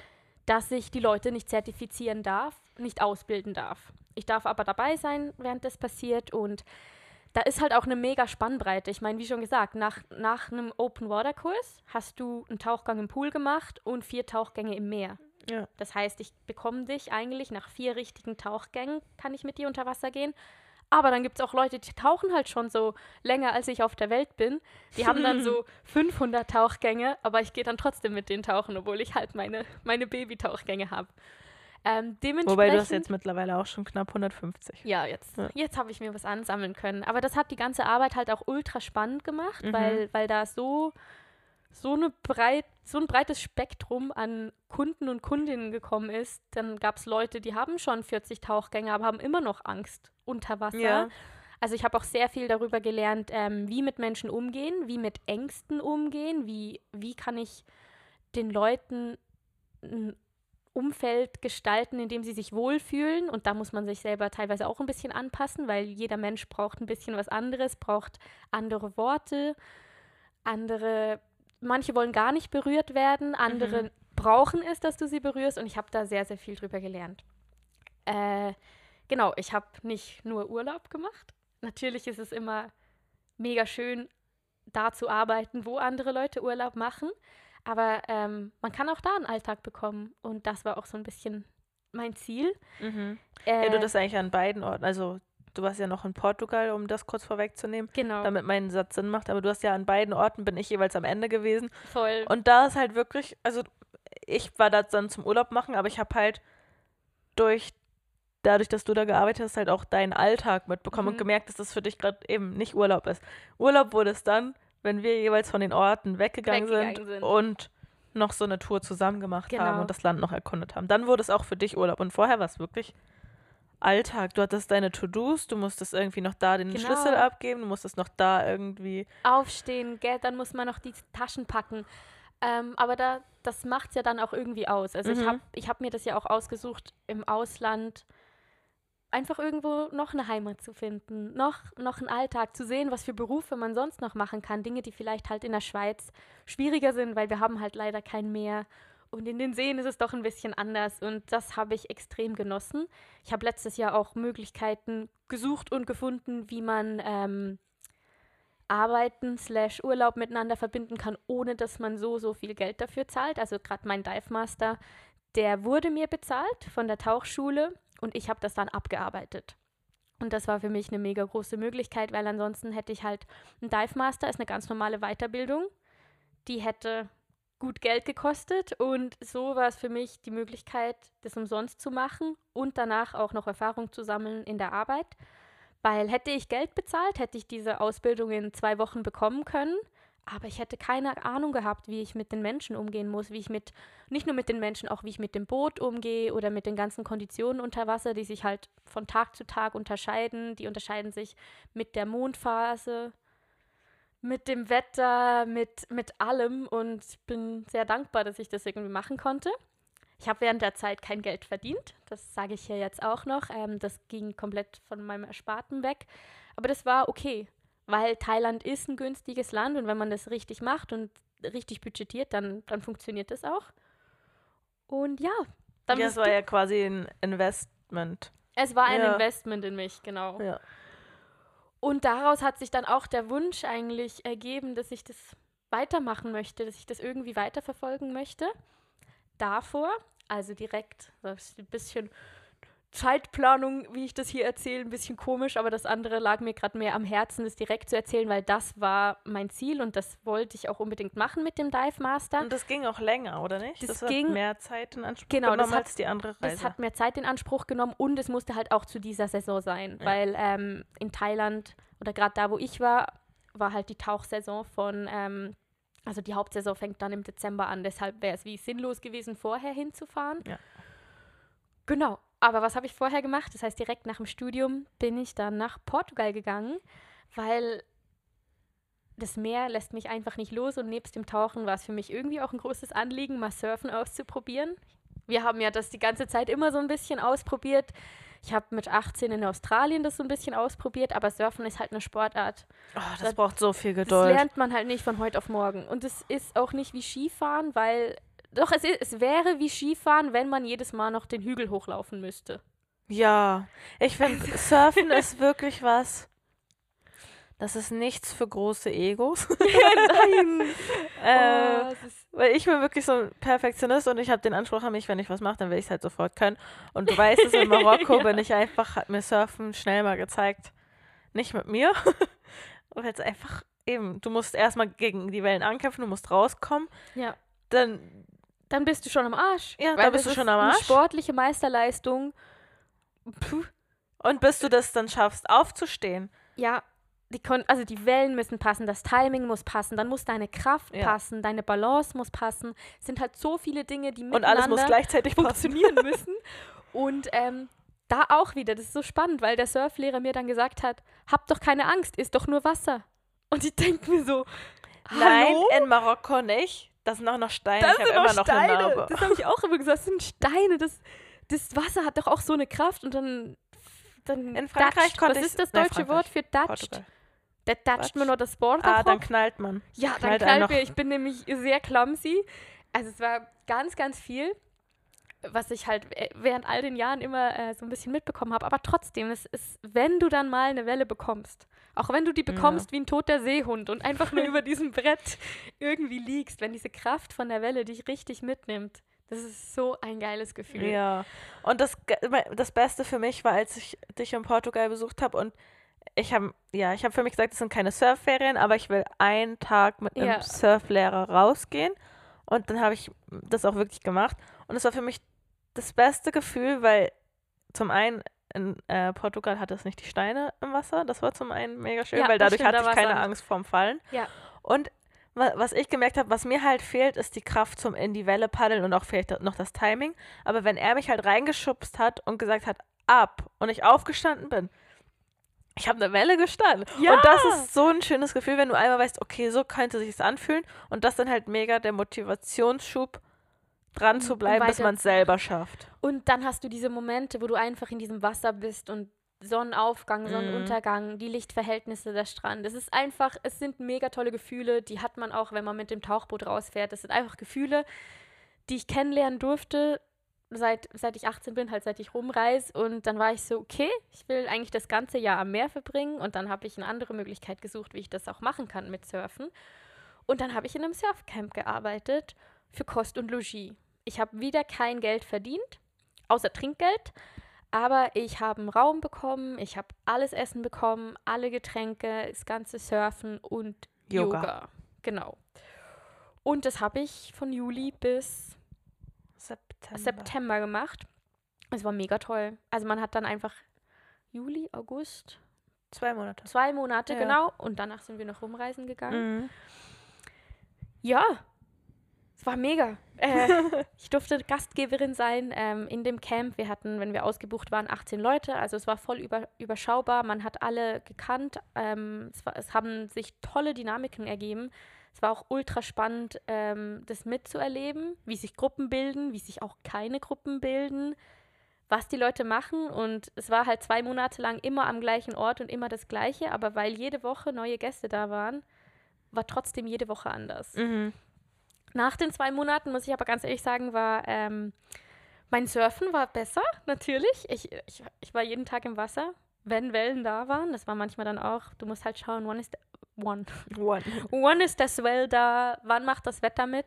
dass ich die Leute nicht zertifizieren darf, nicht ausbilden darf. Ich darf aber dabei sein, während das passiert und da ist halt auch eine mega Spannbreite. Ich meine, wie schon gesagt, nach, nach einem Open-Water-Kurs hast du einen Tauchgang im Pool gemacht und vier Tauchgänge im Meer. Ja. Das heißt, ich bekomme dich eigentlich nach vier richtigen Tauchgängen, kann ich mit dir unter Wasser gehen. Aber dann gibt es auch Leute, die tauchen halt schon so länger, als ich auf der Welt bin. Die haben dann so 500 Tauchgänge, aber ich gehe dann trotzdem mit denen tauchen, obwohl ich halt meine, meine Baby-Tauchgänge habe. Ähm, Wobei du hast jetzt mittlerweile auch schon knapp 150. ja, jetzt, Ja. jetzt habe ich mir was ansammeln können. Aber das hat die ganze Arbeit halt auch ultra spannend gemacht, Mhm. weil, weil da so, so, eine breit, so ein breites Spektrum an Kunden und Kundinnen gekommen ist. Dann gab es Leute, die haben schon 40 Tauchgänge, aber haben immer noch Angst unter Wasser. Ja. Also ich habe auch sehr viel darüber gelernt, ähm, wie mit Menschen umgehen, wie mit Ängsten umgehen, wie, wie kann ich den Leuten ein Umfeld gestalten, in dem sie sich wohlfühlen. Und da muss man sich selber teilweise auch ein bisschen anpassen, weil jeder Mensch braucht ein bisschen was anderes, braucht andere Worte, andere, manche wollen gar nicht berührt werden, andere Mhm. brauchen es, dass du sie berührst. Und ich habe da sehr, sehr viel drüber gelernt. Äh, genau, ich habe nicht nur Urlaub gemacht. Natürlich ist es immer mega schön, da zu arbeiten, wo andere Leute Urlaub machen. Aber ähm, man kann auch da einen Alltag bekommen. Und das war auch so ein bisschen mein Ziel. Mhm. Äh, Ja, du das eigentlich an beiden Orten. Also, du warst ja noch in Portugal, um das kurz vorwegzunehmen, genau, damit mein Satz Sinn macht. Aber du hast ja an beiden Orten, bin ich jeweils am Ende gewesen. voll. Und da ist halt wirklich, also ich war da dann zum Urlaub machen, aber ich habe halt durch, dadurch, dass du da gearbeitet hast, halt auch deinen Alltag mitbekommen Mhm. und gemerkt, dass das für dich gerade eben nicht Urlaub ist. Urlaub wurde es dann, wenn wir jeweils von den Orten weggegangen, Weggegangen sind, sind. und noch so eine Tour zusammen gemacht haben Genau. und das Land noch erkundet haben. Dann wurde es auch für dich Urlaub. Und vorher war es wirklich Alltag. Du hattest deine To-Dos, du musstest irgendwie noch da den Genau. Schlüssel abgeben, du musstest noch da irgendwie. Aufstehen, gell, dann muss man noch die Taschen packen. Ähm, aber da, das macht es ja dann auch irgendwie aus. Also ich Mhm. habe ich hab mir das ja auch ausgesucht, im Ausland einfach irgendwo noch eine Heimat zu finden, noch, noch einen Alltag zu sehen, was für Berufe man sonst noch machen kann. Dinge, die vielleicht halt in der Schweiz schwieriger sind, weil wir haben halt leider kein Meer. Und in den Seen ist es doch ein bisschen anders und das habe ich extrem genossen. Ich habe letztes Jahr auch Möglichkeiten gesucht und gefunden, wie man ähm, Arbeiten slash Urlaub miteinander verbinden kann, ohne dass man so, so viel Geld dafür zahlt. Also gerade mein Dive Master, der wurde mir bezahlt von der Tauchschule und ich habe das dann abgearbeitet. Und das war für mich eine mega große Möglichkeit, weil ansonsten hätte ich halt ein Dive Master, ist eine ganz normale Weiterbildung. Die hätte gut Geld gekostet und so war es für mich die Möglichkeit, das umsonst zu machen und danach auch noch Erfahrung zu sammeln in der Arbeit. Weil hätte ich Geld bezahlt, hätte ich diese Ausbildung in zwei Wochen bekommen können. Aber ich hätte keine Ahnung gehabt, wie ich mit den Menschen umgehen muss, wie ich mit, nicht nur mit den Menschen, auch wie ich mit dem Boot umgehe oder mit den ganzen Konditionen unter Wasser, die sich halt von Tag zu Tag unterscheiden. Die unterscheiden sich mit der Mondphase, mit dem Wetter, mit, mit allem und ich bin sehr dankbar, dass ich das irgendwie machen konnte. Ich habe während der Zeit kein Geld verdient, das sage ich hier jetzt auch noch. Ähm, das ging komplett von meinem Ersparten weg. Aber das war okay, weil Thailand ist ein günstiges Land und wenn man das richtig macht und richtig budgetiert, dann, dann funktioniert das auch. Und ja, dann Ja, es war ja quasi ein Investment. es war ein Ja. Investment in mich, genau. Ja. Und daraus hat sich dann auch der Wunsch eigentlich ergeben, dass ich das weitermachen möchte, dass ich das irgendwie weiterverfolgen möchte. Davor, also direkt, ein bisschen Zeitplanung, wie ich das hier erzähle, ein bisschen komisch, aber das andere lag mir gerade mehr am Herzen, das direkt zu erzählen, weil das war mein Ziel und das wollte ich auch unbedingt machen mit dem Dive Master. Und das ging auch länger, oder nicht? Das hat ging- mehr Zeit in Anspruch Genau, das genommen hat- als die andere Reise. Das hat mehr Zeit in Anspruch genommen und es musste halt auch zu dieser Saison sein, Ja. weil ähm, in Thailand oder gerade da, wo ich war, war halt die Tauchsaison von, ähm, also die Hauptsaison fängt dann im Dezember an, deshalb wäre es wie sinnlos gewesen, vorher hinzufahren. Ja. Genau, aber was habe ich vorher gemacht? Das heißt, direkt nach dem Studium bin ich dann nach Portugal gegangen, weil das Meer lässt mich einfach nicht los und nebst dem Tauchen war es für mich irgendwie auch ein großes Anliegen, mal Surfen auszuprobieren. Wir haben ja das die ganze Zeit immer so ein bisschen ausprobiert. Ich habe mit 18 in Australien das so ein bisschen ausprobiert, aber Surfen ist halt eine Sportart. oh, das das- braucht so viel Das Geduld. lernt man halt nicht von heute auf morgen. Und es ist auch nicht wie Skifahren, weil. Doch, es, ist, es wäre wie Skifahren, wenn man jedes Mal noch den Hügel hochlaufen müsste. Ja, ich finde, Surfen ist wirklich was. Das ist nichts für große Egos. Nein! äh, Oh, Weil ich bin wirklich so ein Perfektionist und ich habe den Anspruch an mich, wenn ich was mache, dann will ich es halt sofort können. Und du weißt es, in Marokko Ja. bin ich einfach, hat mir Surfen schnell mal gezeigt, nicht mit mir. Weil es einfach eben, du musst erstmal gegen die Wellen ankämpfen, du musst rauskommen. ja. Dann, Dann bist du schon am Arsch. Ja, Weil da bist du schon am Eine Arsch. sportliche Meisterleistung. Puh. und bis du das dann schaffst, aufzustehen. Ja, die Kon also die Wellen müssen passen, das Timing muss passen, dann muss deine Kraft Ja. passen, deine Balance muss passen. Es sind halt so viele Dinge, die Und alles muss miteinander gleichzeitig passen. funktionieren müssen. Und ähm, da auch wieder, das ist so spannend, weil der Surflehrer mir dann gesagt hat, hab doch keine Angst, ist doch nur Wasser. Und ich denke mir so, Nein, hallo? in Marokko nicht. Das sind auch noch Steine. Das ich sind immer noch eine Steine. Narbe. Das habe ich auch immer gesagt. Das sind Steine. Das, das Wasser hat doch auch so eine Kraft und dann. dann In Frankreich konnte Was ist das deutsche. Wort für datscht? Der datscht mir noch das Board Ah, dann knallt man. Ja, dann knallt knallt mir. Ich bin nämlich sehr clumsy. Also es war ganz, ganz viel, was ich halt äh, während all den Jahren immer äh, so ein bisschen mitbekommen habe. Aber trotzdem, es ist, wenn du dann mal eine Welle bekommst, auch wenn du die bekommst wie ein toter Seehund und einfach nur über diesem Brett irgendwie liegst, wenn diese Kraft von der Welle dich richtig mitnimmt, das ist so ein geiles Gefühl. Ja. Und das, das Beste für mich war, als ich dich in Portugal besucht habe und ich habe, ja, ich habe für mich gesagt, es sind keine Surfferien, aber ich will einen Tag mit einem Ja. Surflehrer rausgehen. Und dann habe ich das auch wirklich gemacht. Und es war für mich das beste Gefühl, weil zum einen in äh, Portugal hat es nicht die Steine im Wasser. Das war zum einen mega schön, Ja, weil dadurch stimmt, hatte ich keine Sand. Angst vorm Fallen. Ja. Und wa- was ich gemerkt habe, was mir halt fehlt, ist die Kraft zum in die Welle paddeln und auch vielleicht noch das Timing. Aber wenn er mich halt reingeschubst hat und gesagt hat, ab und ich aufgestanden bin, ich habe eine Welle gestanden. Ja. Und das ist so ein schönes Gefühl, wenn du einmal weißt, okay, so könnte sich das anfühlen. Und das dann halt mega der Motivationsschub, dran zu bleiben, bis man es selber schafft. Und dann hast du diese Momente, wo du einfach in diesem Wasser bist und Sonnenaufgang, Sonnenuntergang, die Lichtverhältnisse der Strand. Es ist einfach, es sind mega tolle Gefühle, die hat man auch, wenn man mit dem Tauchboot rausfährt. Das sind einfach Gefühle, die ich kennenlernen durfte, seit, seit ich 18 bin, halt seit ich rumreise. Und dann war ich so, okay, ich will eigentlich das ganze Jahr am Meer verbringen. Und dann habe ich eine andere Möglichkeit gesucht, wie ich das auch machen kann mit Surfen. Und dann habe ich in einem Surfcamp gearbeitet für Kost und Logis. Ich habe wieder kein Geld verdient, außer Trinkgeld. Aber ich habe einen Raum bekommen, ich habe alles Essen bekommen, alle Getränke, das ganze Surfen und Yoga. Yoga. Genau. Und das habe ich von Juli bis September. September gemacht. Es war mega toll. Also man hat dann einfach Juli, August, Zwei Monate. zwei Monate Ja. genau. Und danach sind wir noch rumreisen gegangen. Mhm. Ja, es war mega. Äh, ich durfte Gastgeberin sein ähm, in dem Camp. Wir hatten, wenn wir ausgebucht waren, 18 Leute. Also es war voll über, überschaubar. Man hat alle gekannt. Ähm, es, war, es haben sich tolle Dynamiken ergeben. Es war auch ultra spannend, ähm, das mitzuerleben, wie sich Gruppen bilden, wie sich auch keine Gruppen bilden, was die Leute machen. Und es war halt zwei Monate lang immer am gleichen Ort und immer das Gleiche. Aber weil jede Woche neue Gäste da waren, war trotzdem jede Woche anders. Mhm. Nach den zwei Monaten, muss ich aber ganz ehrlich sagen, war ähm, mein Surfen war besser, natürlich. Ich, ich, ich war jeden Tag im Wasser, wenn Wellen da waren. Das war manchmal dann auch, du musst halt schauen, wann ist, one. One. Wann ist das Swell da, wann macht das Wetter mit?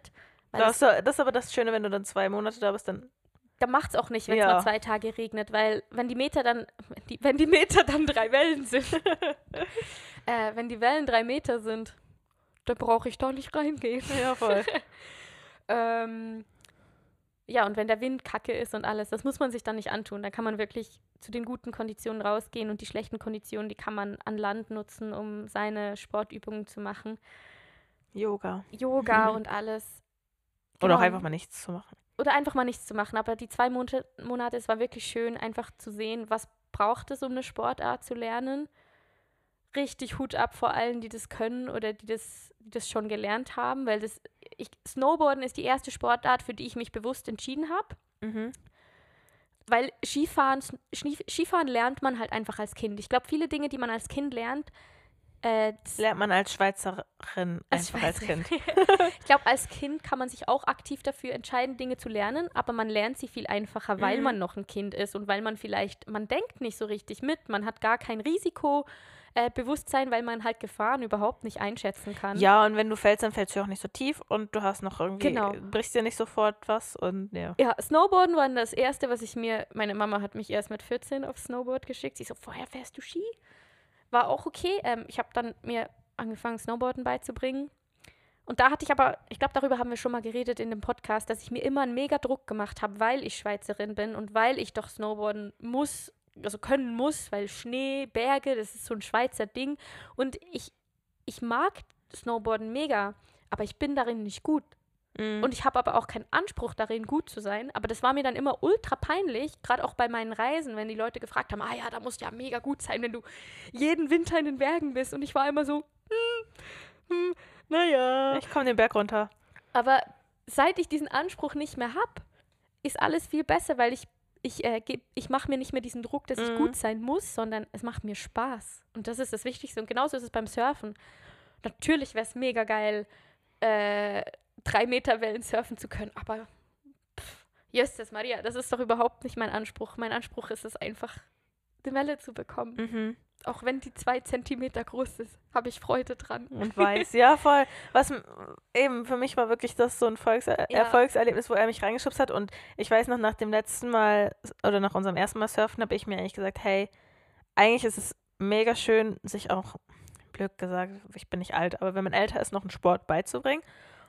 Das, ist- das ist aber das Schöne, wenn du dann zwei Monate da bist, dann. da macht es auch nicht, wenn es Ja. mal zwei Tage regnet, weil wenn die Meter dann, die, wenn die Meter dann drei Wellen sind, äh, wenn die Wellen drei Meter sind, dann brauche ich doch nicht reingehen. Ja, voll. Ähm, ja, und wenn der Wind kacke ist und alles, das muss man sich dann nicht antun. Da kann man wirklich zu den guten Konditionen rausgehen und die schlechten Konditionen, die kann man an Land nutzen, um seine Sportübungen zu machen. Yoga. Yoga Mhm. und alles. Oder auch Genau. einfach mal nichts zu machen. Oder einfach mal nichts zu machen. Aber die zwei Monate, Monate, es war wirklich schön, einfach zu sehen, was braucht es, um eine Sportart zu lernen. Richtig Hut ab vor allen, die das können oder die das, die das schon gelernt haben, weil das, ich, Snowboarden ist die erste Sportart, für die ich mich bewusst entschieden habe. Mhm. Weil Skifahren, Skifahren lernt man halt einfach als Kind. Ich glaube, viele Dinge, die man als Kind lernt, äh, Lernt man als Schweizerin als einfach als Schweizerin. Kind. ich glaube, als Kind kann man sich auch aktiv dafür entscheiden, Dinge zu lernen, aber man lernt sie viel einfacher, weil Mhm. man noch ein Kind ist und weil man vielleicht, man denkt nicht so richtig mit, man hat gar kein Risikobewusstsein, äh, Bewusstsein, weil man halt Gefahren überhaupt nicht einschätzen kann. Ja, und wenn du fällst, dann fällst du auch nicht so tief und du hast noch irgendwie, Genau. brichst dir nicht sofort was und ja. Ja, Snowboarden war das erste, was ich mir, meine Mama hat mich erst mit 14 auf Snowboard geschickt. Sie so, vorher fährst du Ski? War auch okay. Ähm, ich habe dann mir angefangen, Snowboarden beizubringen. Und da hatte ich aber, ich glaube, darüber haben wir schon mal geredet in dem Podcast, dass ich mir immer einen mega Druck gemacht habe, weil ich Schweizerin bin und weil ich doch Snowboarden muss, also können muss, weil Schnee, Berge, das ist so ein Schweizer Ding. Und ich, ich mag Snowboarden mega, aber ich bin darin nicht gut. Mhm. Und ich habe aber auch keinen Anspruch darin, gut zu sein. Aber das war mir dann immer ultra peinlich, gerade auch bei meinen Reisen, wenn die Leute gefragt haben, ah ja, da musst du ja mega gut sein, wenn du jeden Winter in den Bergen bist. Und ich war immer so, hm, hm, naja. ich komme den Berg runter. Aber seit ich diesen Anspruch nicht mehr habe, ist alles viel besser, weil ich, ich, äh, geb- ich mache mir nicht mehr diesen Druck, dass ich Mhm. gut sein muss, sondern es macht mir Spaß. Und das ist das Wichtigste. Und genauso ist es beim Surfen. Natürlich wäre es mega geil, äh, drei Meter Wellen surfen zu können, aber Jesses Maria, das ist doch überhaupt nicht mein Anspruch. Mein Anspruch ist es einfach, die Welle zu bekommen. Mhm. Auch wenn die zwei Zentimeter groß ist, habe ich Freude dran. Und weiß, ja, voll. Was eben für mich war wirklich das so ein Volks Ja. Erfolgserlebnis, wo er mich reingeschubst hat. Und ich weiß noch, nach dem letzten Mal oder nach unserem ersten Mal surfen, habe ich mir eigentlich gesagt, hey, eigentlich ist es mega schön, sich auch, blöd gesagt, ich bin nicht alt, aber wenn man älter ist, noch einen Sport beizubringen.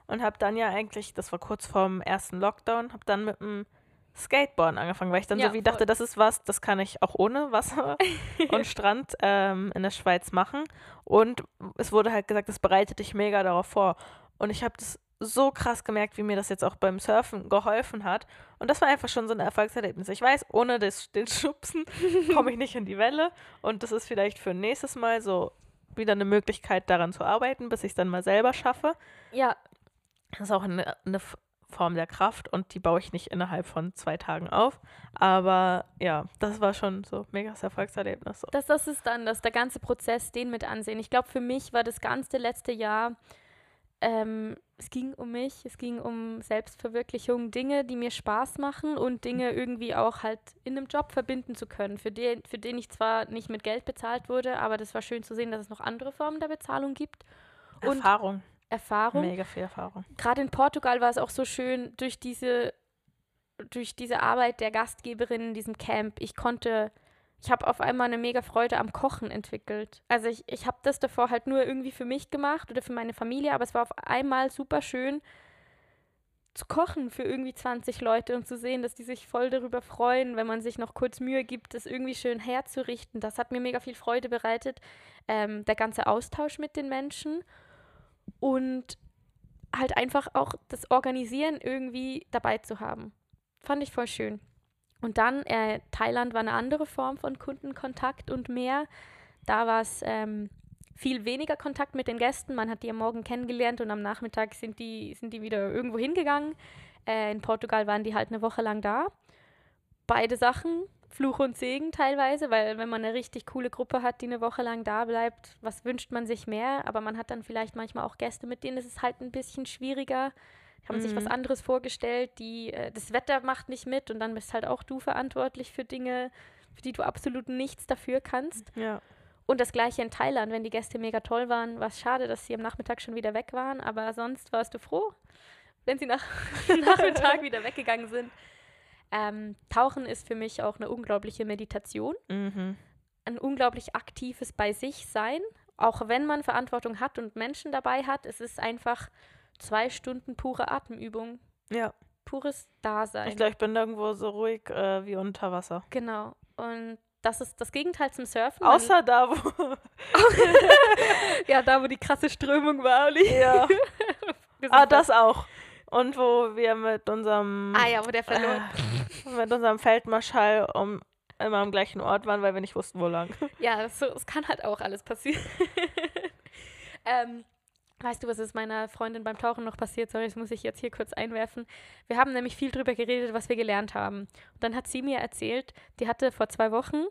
Und habe dann ja eigentlich, das war kurz vorm ersten Lockdown, habe dann mit dem Skateboarden angefangen, weil ich dann Ja, so wie voll. dachte, das ist was, das kann ich auch ohne Wasser und Strand ähm, in der Schweiz machen. Und es wurde halt gesagt, das bereitet dich mega darauf vor. Und ich habe das so krass gemerkt, wie mir das jetzt auch beim Surfen geholfen hat. Und das war einfach schon so ein Erfolgserlebnis. Ich weiß, ohne das, den Schubsen komme ich nicht in die Welle. Und das ist vielleicht für nächstes Mal so wieder eine Möglichkeit, daran zu arbeiten, bis ich es dann mal selber schaffe. Ja, Das ist auch eine, eine Form der Kraft und die baue ich nicht innerhalb von zwei Tagen auf. Aber ja, das war schon so mega Erfolgserlebnis. So. Das, das ist dann das, der ganze Prozess, den mit ansehen. Ich glaube, für mich war das ganze letzte Jahr, ähm, es ging um mich, es ging um Selbstverwirklichung, Dinge, die mir Spaß machen und Dinge irgendwie auch halt in einem Job verbinden zu können, für den, für den ich zwar nicht mit Geld bezahlt wurde, aber das war schön zu sehen, dass es noch andere Formen der Bezahlung gibt. Und Erfahrung, mega viel Erfahrung. Gerade in Portugal war es auch so schön durch diese, durch diese Arbeit der Gastgeberin in diesem Camp. Ich konnte ich habe auf einmal eine mega Freude am Kochen entwickelt. Also ich, ich habe das davor halt nur irgendwie für mich gemacht oder für meine Familie, aber es war auf einmal super schön zu kochen für irgendwie 20 Leute und zu sehen, dass die sich voll darüber freuen, wenn man sich noch kurz Mühe gibt, das irgendwie schön herzurichten. Das hat mir mega viel Freude bereitet, ähm, der ganze Austausch mit den Menschen und halt einfach auch das Organisieren irgendwie dabei zu haben. Fand ich voll schön. Und dann, äh, Thailand war eine andere Form von Kundenkontakt und mehr. Da war es ähm, viel weniger Kontakt mit den Gästen. Man hat die am Morgen kennengelernt und am Nachmittag sind die, sind die wieder irgendwo hingegangen. Äh, in Portugal waren die halt eine Woche lang da. Beide Sachen, Fluch und Segen teilweise, weil wenn man eine richtig coole Gruppe hat, die eine Woche lang da bleibt, was wünscht man sich mehr? Aber man hat dann vielleicht manchmal auch Gäste, mit denen ist es halt ein bisschen schwieriger haben mhm. sich was mhm. anderes vorgestellt, die, äh, das Wetter macht nicht mit und dann bist halt auch du verantwortlich für Dinge, für die du absolut nichts dafür kannst. Ja. Und das gleiche in Thailand, wenn die Gäste mega toll waren, war es schade, dass sie am Nachmittag schon wieder weg waren, aber sonst warst du froh, wenn sie nach Nachmittag wieder weggegangen sind. Ähm, Tauchen ist für mich auch eine unglaubliche Meditation, mhm. ein unglaublich aktives bei sich sein, auch wenn man Verantwortung hat und Menschen dabei hat. Es ist einfach zwei Stunden pure Atemübung. Ja. Pures Dasein. Ich glaube, ich bin nirgendwo so ruhig äh, wie unter Wasser. Genau. Und das ist das Gegenteil zum Surfen. Außer da, wo. ja, da, wo die krasse Strömung war, Oli. Ja. ah, das auch. Und wo wir mit unserem. Ah ja, wo der verloren. Äh, mit unserem Feldmarschall um immer am gleichen Ort waren, weil wir nicht wussten, wo lang. Ja, es so, kann halt auch alles passieren. ähm, Weißt du, was ist meiner Freundin beim Tauchen noch passiert? Sorry, das muss ich jetzt hier kurz einwerfen. Wir haben nämlich viel drüber geredet, was wir gelernt haben. Und dann hat sie mir erzählt, die hatte vor zwei Wochen,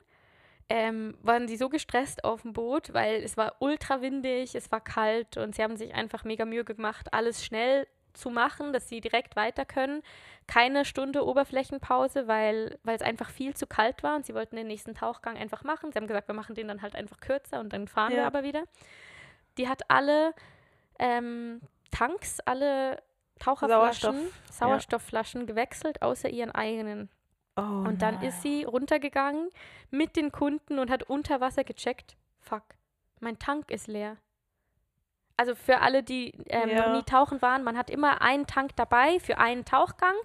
ähm, waren sie so gestresst auf dem Boot, weil es war ultra windig, es war kalt und sie haben sich einfach mega Mühe gemacht, alles schnell zu machen, dass sie direkt weiter können. Keine Stunde Oberflächenpause, weil, weil es einfach viel zu kalt war und sie wollten den nächsten Tauchgang einfach machen. Sie haben gesagt, wir machen den dann halt einfach kürzer und dann fahren ja. wir aber wieder. Die hat alle ähm, Tanks, alle Taucherflaschen, Sauerstoff, Sauerstoffflaschen ja. gewechselt, außer ihren eigenen. Oh, und dann nein. ist sie runtergegangen mit den Kunden und hat unter Wasser gecheckt. Fuck, mein Tank ist leer. Also für alle, die ähm, ja. noch nie tauchen waren, man hat immer einen Tank dabei für einen Tauchgang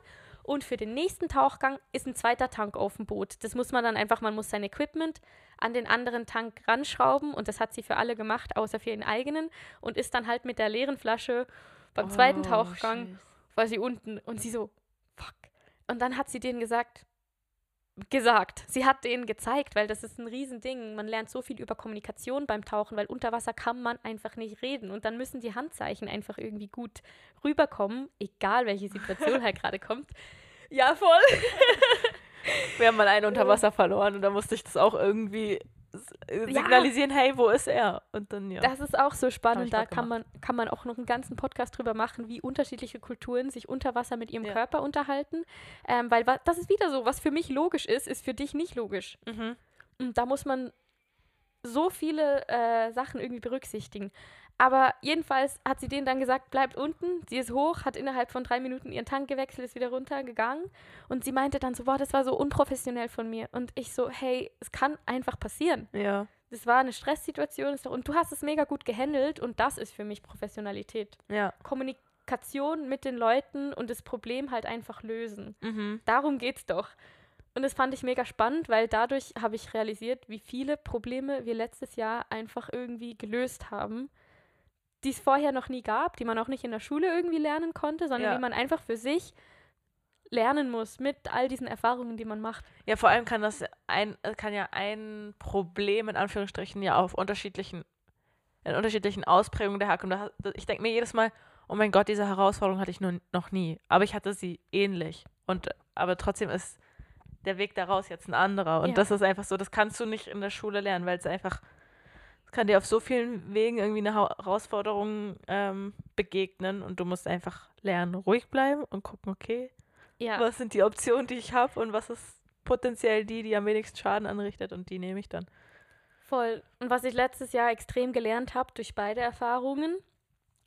und für den nächsten Tauchgang ist ein zweiter Tank auf dem Boot. Das muss man dann einfach, man muss sein Equipment an den anderen Tank ranschrauben und das hat sie für alle gemacht, außer für ihren eigenen und ist dann halt mit der leeren Flasche beim oh, zweiten Tauchgang, shit. war sie unten und sie so, fuck. Und dann hat sie denen gesagt, gesagt. Sie hat denen gezeigt, weil das ist ein Riesending. Man lernt so viel über Kommunikation beim Tauchen, weil unter Wasser kann man einfach nicht reden. Und dann müssen die Handzeichen einfach irgendwie gut rüberkommen, egal welche Situation halt gerade kommt. Ja, voll. Wir haben mal einen unter Wasser verloren und da musste ich das auch irgendwie signalisieren, ja. hey, wo ist er? Und dann ja. Das ist auch so spannend. Da kann man, kann man auch noch einen ganzen Podcast drüber machen, wie unterschiedliche Kulturen sich unter Wasser mit ihrem ja. Körper unterhalten. Ähm, weil das ist wieder so, was für mich logisch ist, ist für dich nicht logisch. Mhm. Und da muss man so viele äh, Sachen irgendwie berücksichtigen. Aber jedenfalls hat sie denen dann gesagt, bleibt unten. Sie ist hoch, hat innerhalb von drei Minuten ihren Tank gewechselt, ist wieder runtergegangen. Und sie meinte dann so, boah, das war so unprofessionell von mir. Und ich so, hey, es kann einfach passieren. Ja. Das war eine Stresssituation. Und du hast es mega gut gehandelt. Und das ist für mich Professionalität. Ja. Kommunikation mit den Leuten und das Problem halt einfach lösen. Mhm. Darum geht's doch. Und das fand ich mega spannend, weil dadurch habe ich realisiert, wie viele Probleme wir letztes Jahr einfach irgendwie gelöst haben die es vorher noch nie gab, die man auch nicht in der Schule irgendwie lernen konnte, sondern ja. die man einfach für sich lernen muss mit all diesen Erfahrungen, die man macht. Ja, vor allem kann das ein, kann ja ein Problem in Anführungsstrichen ja auf unterschiedlichen, in unterschiedlichen Ausprägungen der herkommen. Ich denke mir jedes Mal, oh mein Gott, diese Herausforderung hatte ich nur, noch nie. Aber ich hatte sie ähnlich. Und aber trotzdem ist der Weg daraus jetzt ein anderer. Und ja. das ist einfach so, das kannst du nicht in der Schule lernen, weil es einfach kann dir auf so vielen Wegen irgendwie eine Herausforderung ähm, begegnen und du musst einfach lernen, ruhig bleiben und gucken, okay, ja. was sind die Optionen, die ich habe und was ist potenziell die, die am wenigsten Schaden anrichtet und die nehme ich dann. Voll. Und was ich letztes Jahr extrem gelernt habe durch beide Erfahrungen,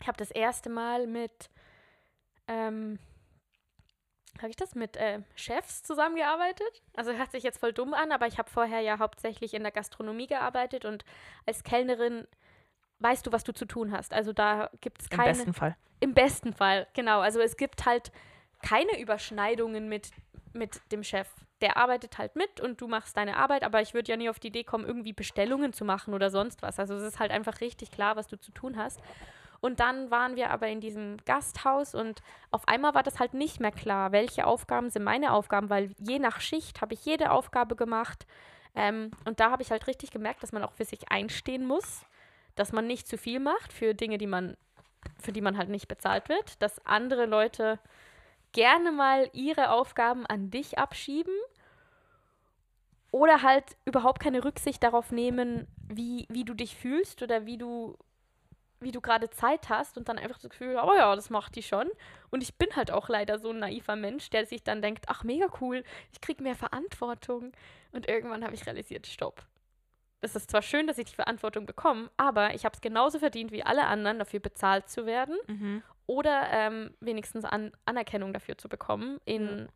ich habe das erste Mal mit ähm, habe ich das mit äh, Chefs zusammengearbeitet. Also hört sich jetzt voll dumm an, aber ich habe vorher ja hauptsächlich in der Gastronomie gearbeitet und als Kellnerin weißt du, was du zu tun hast. Also da gibt es keine. Im besten Fall. Im besten Fall, genau. Also es gibt halt keine Überschneidungen mit, mit dem Chef. Der arbeitet halt mit und du machst deine Arbeit, aber ich würde ja nie auf die Idee kommen, irgendwie Bestellungen zu machen oder sonst was. Also es ist halt einfach richtig klar, was du zu tun hast. Und dann waren wir aber in diesem Gasthaus und auf einmal war das halt nicht mehr klar, welche Aufgaben sind meine Aufgaben, weil je nach Schicht habe ich jede Aufgabe gemacht. Ähm, und da habe ich halt richtig gemerkt, dass man auch für sich einstehen muss, dass man nicht zu viel macht für Dinge, die man, für die man halt nicht bezahlt wird, dass andere Leute gerne mal ihre Aufgaben an dich abschieben oder halt überhaupt keine Rücksicht darauf nehmen, wie, wie du dich fühlst oder wie du wie du gerade Zeit hast und dann einfach das Gefühl, oh ja, das macht die schon. Und ich bin halt auch leider so ein naiver Mensch, der sich dann denkt, ach mega cool, ich kriege mehr Verantwortung. Und irgendwann habe ich realisiert, stopp. Es ist zwar schön, dass ich die Verantwortung bekomme, aber ich habe es genauso verdient wie alle anderen, dafür bezahlt zu werden Mhm. oder ähm, wenigstens an Anerkennung dafür zu bekommen, in,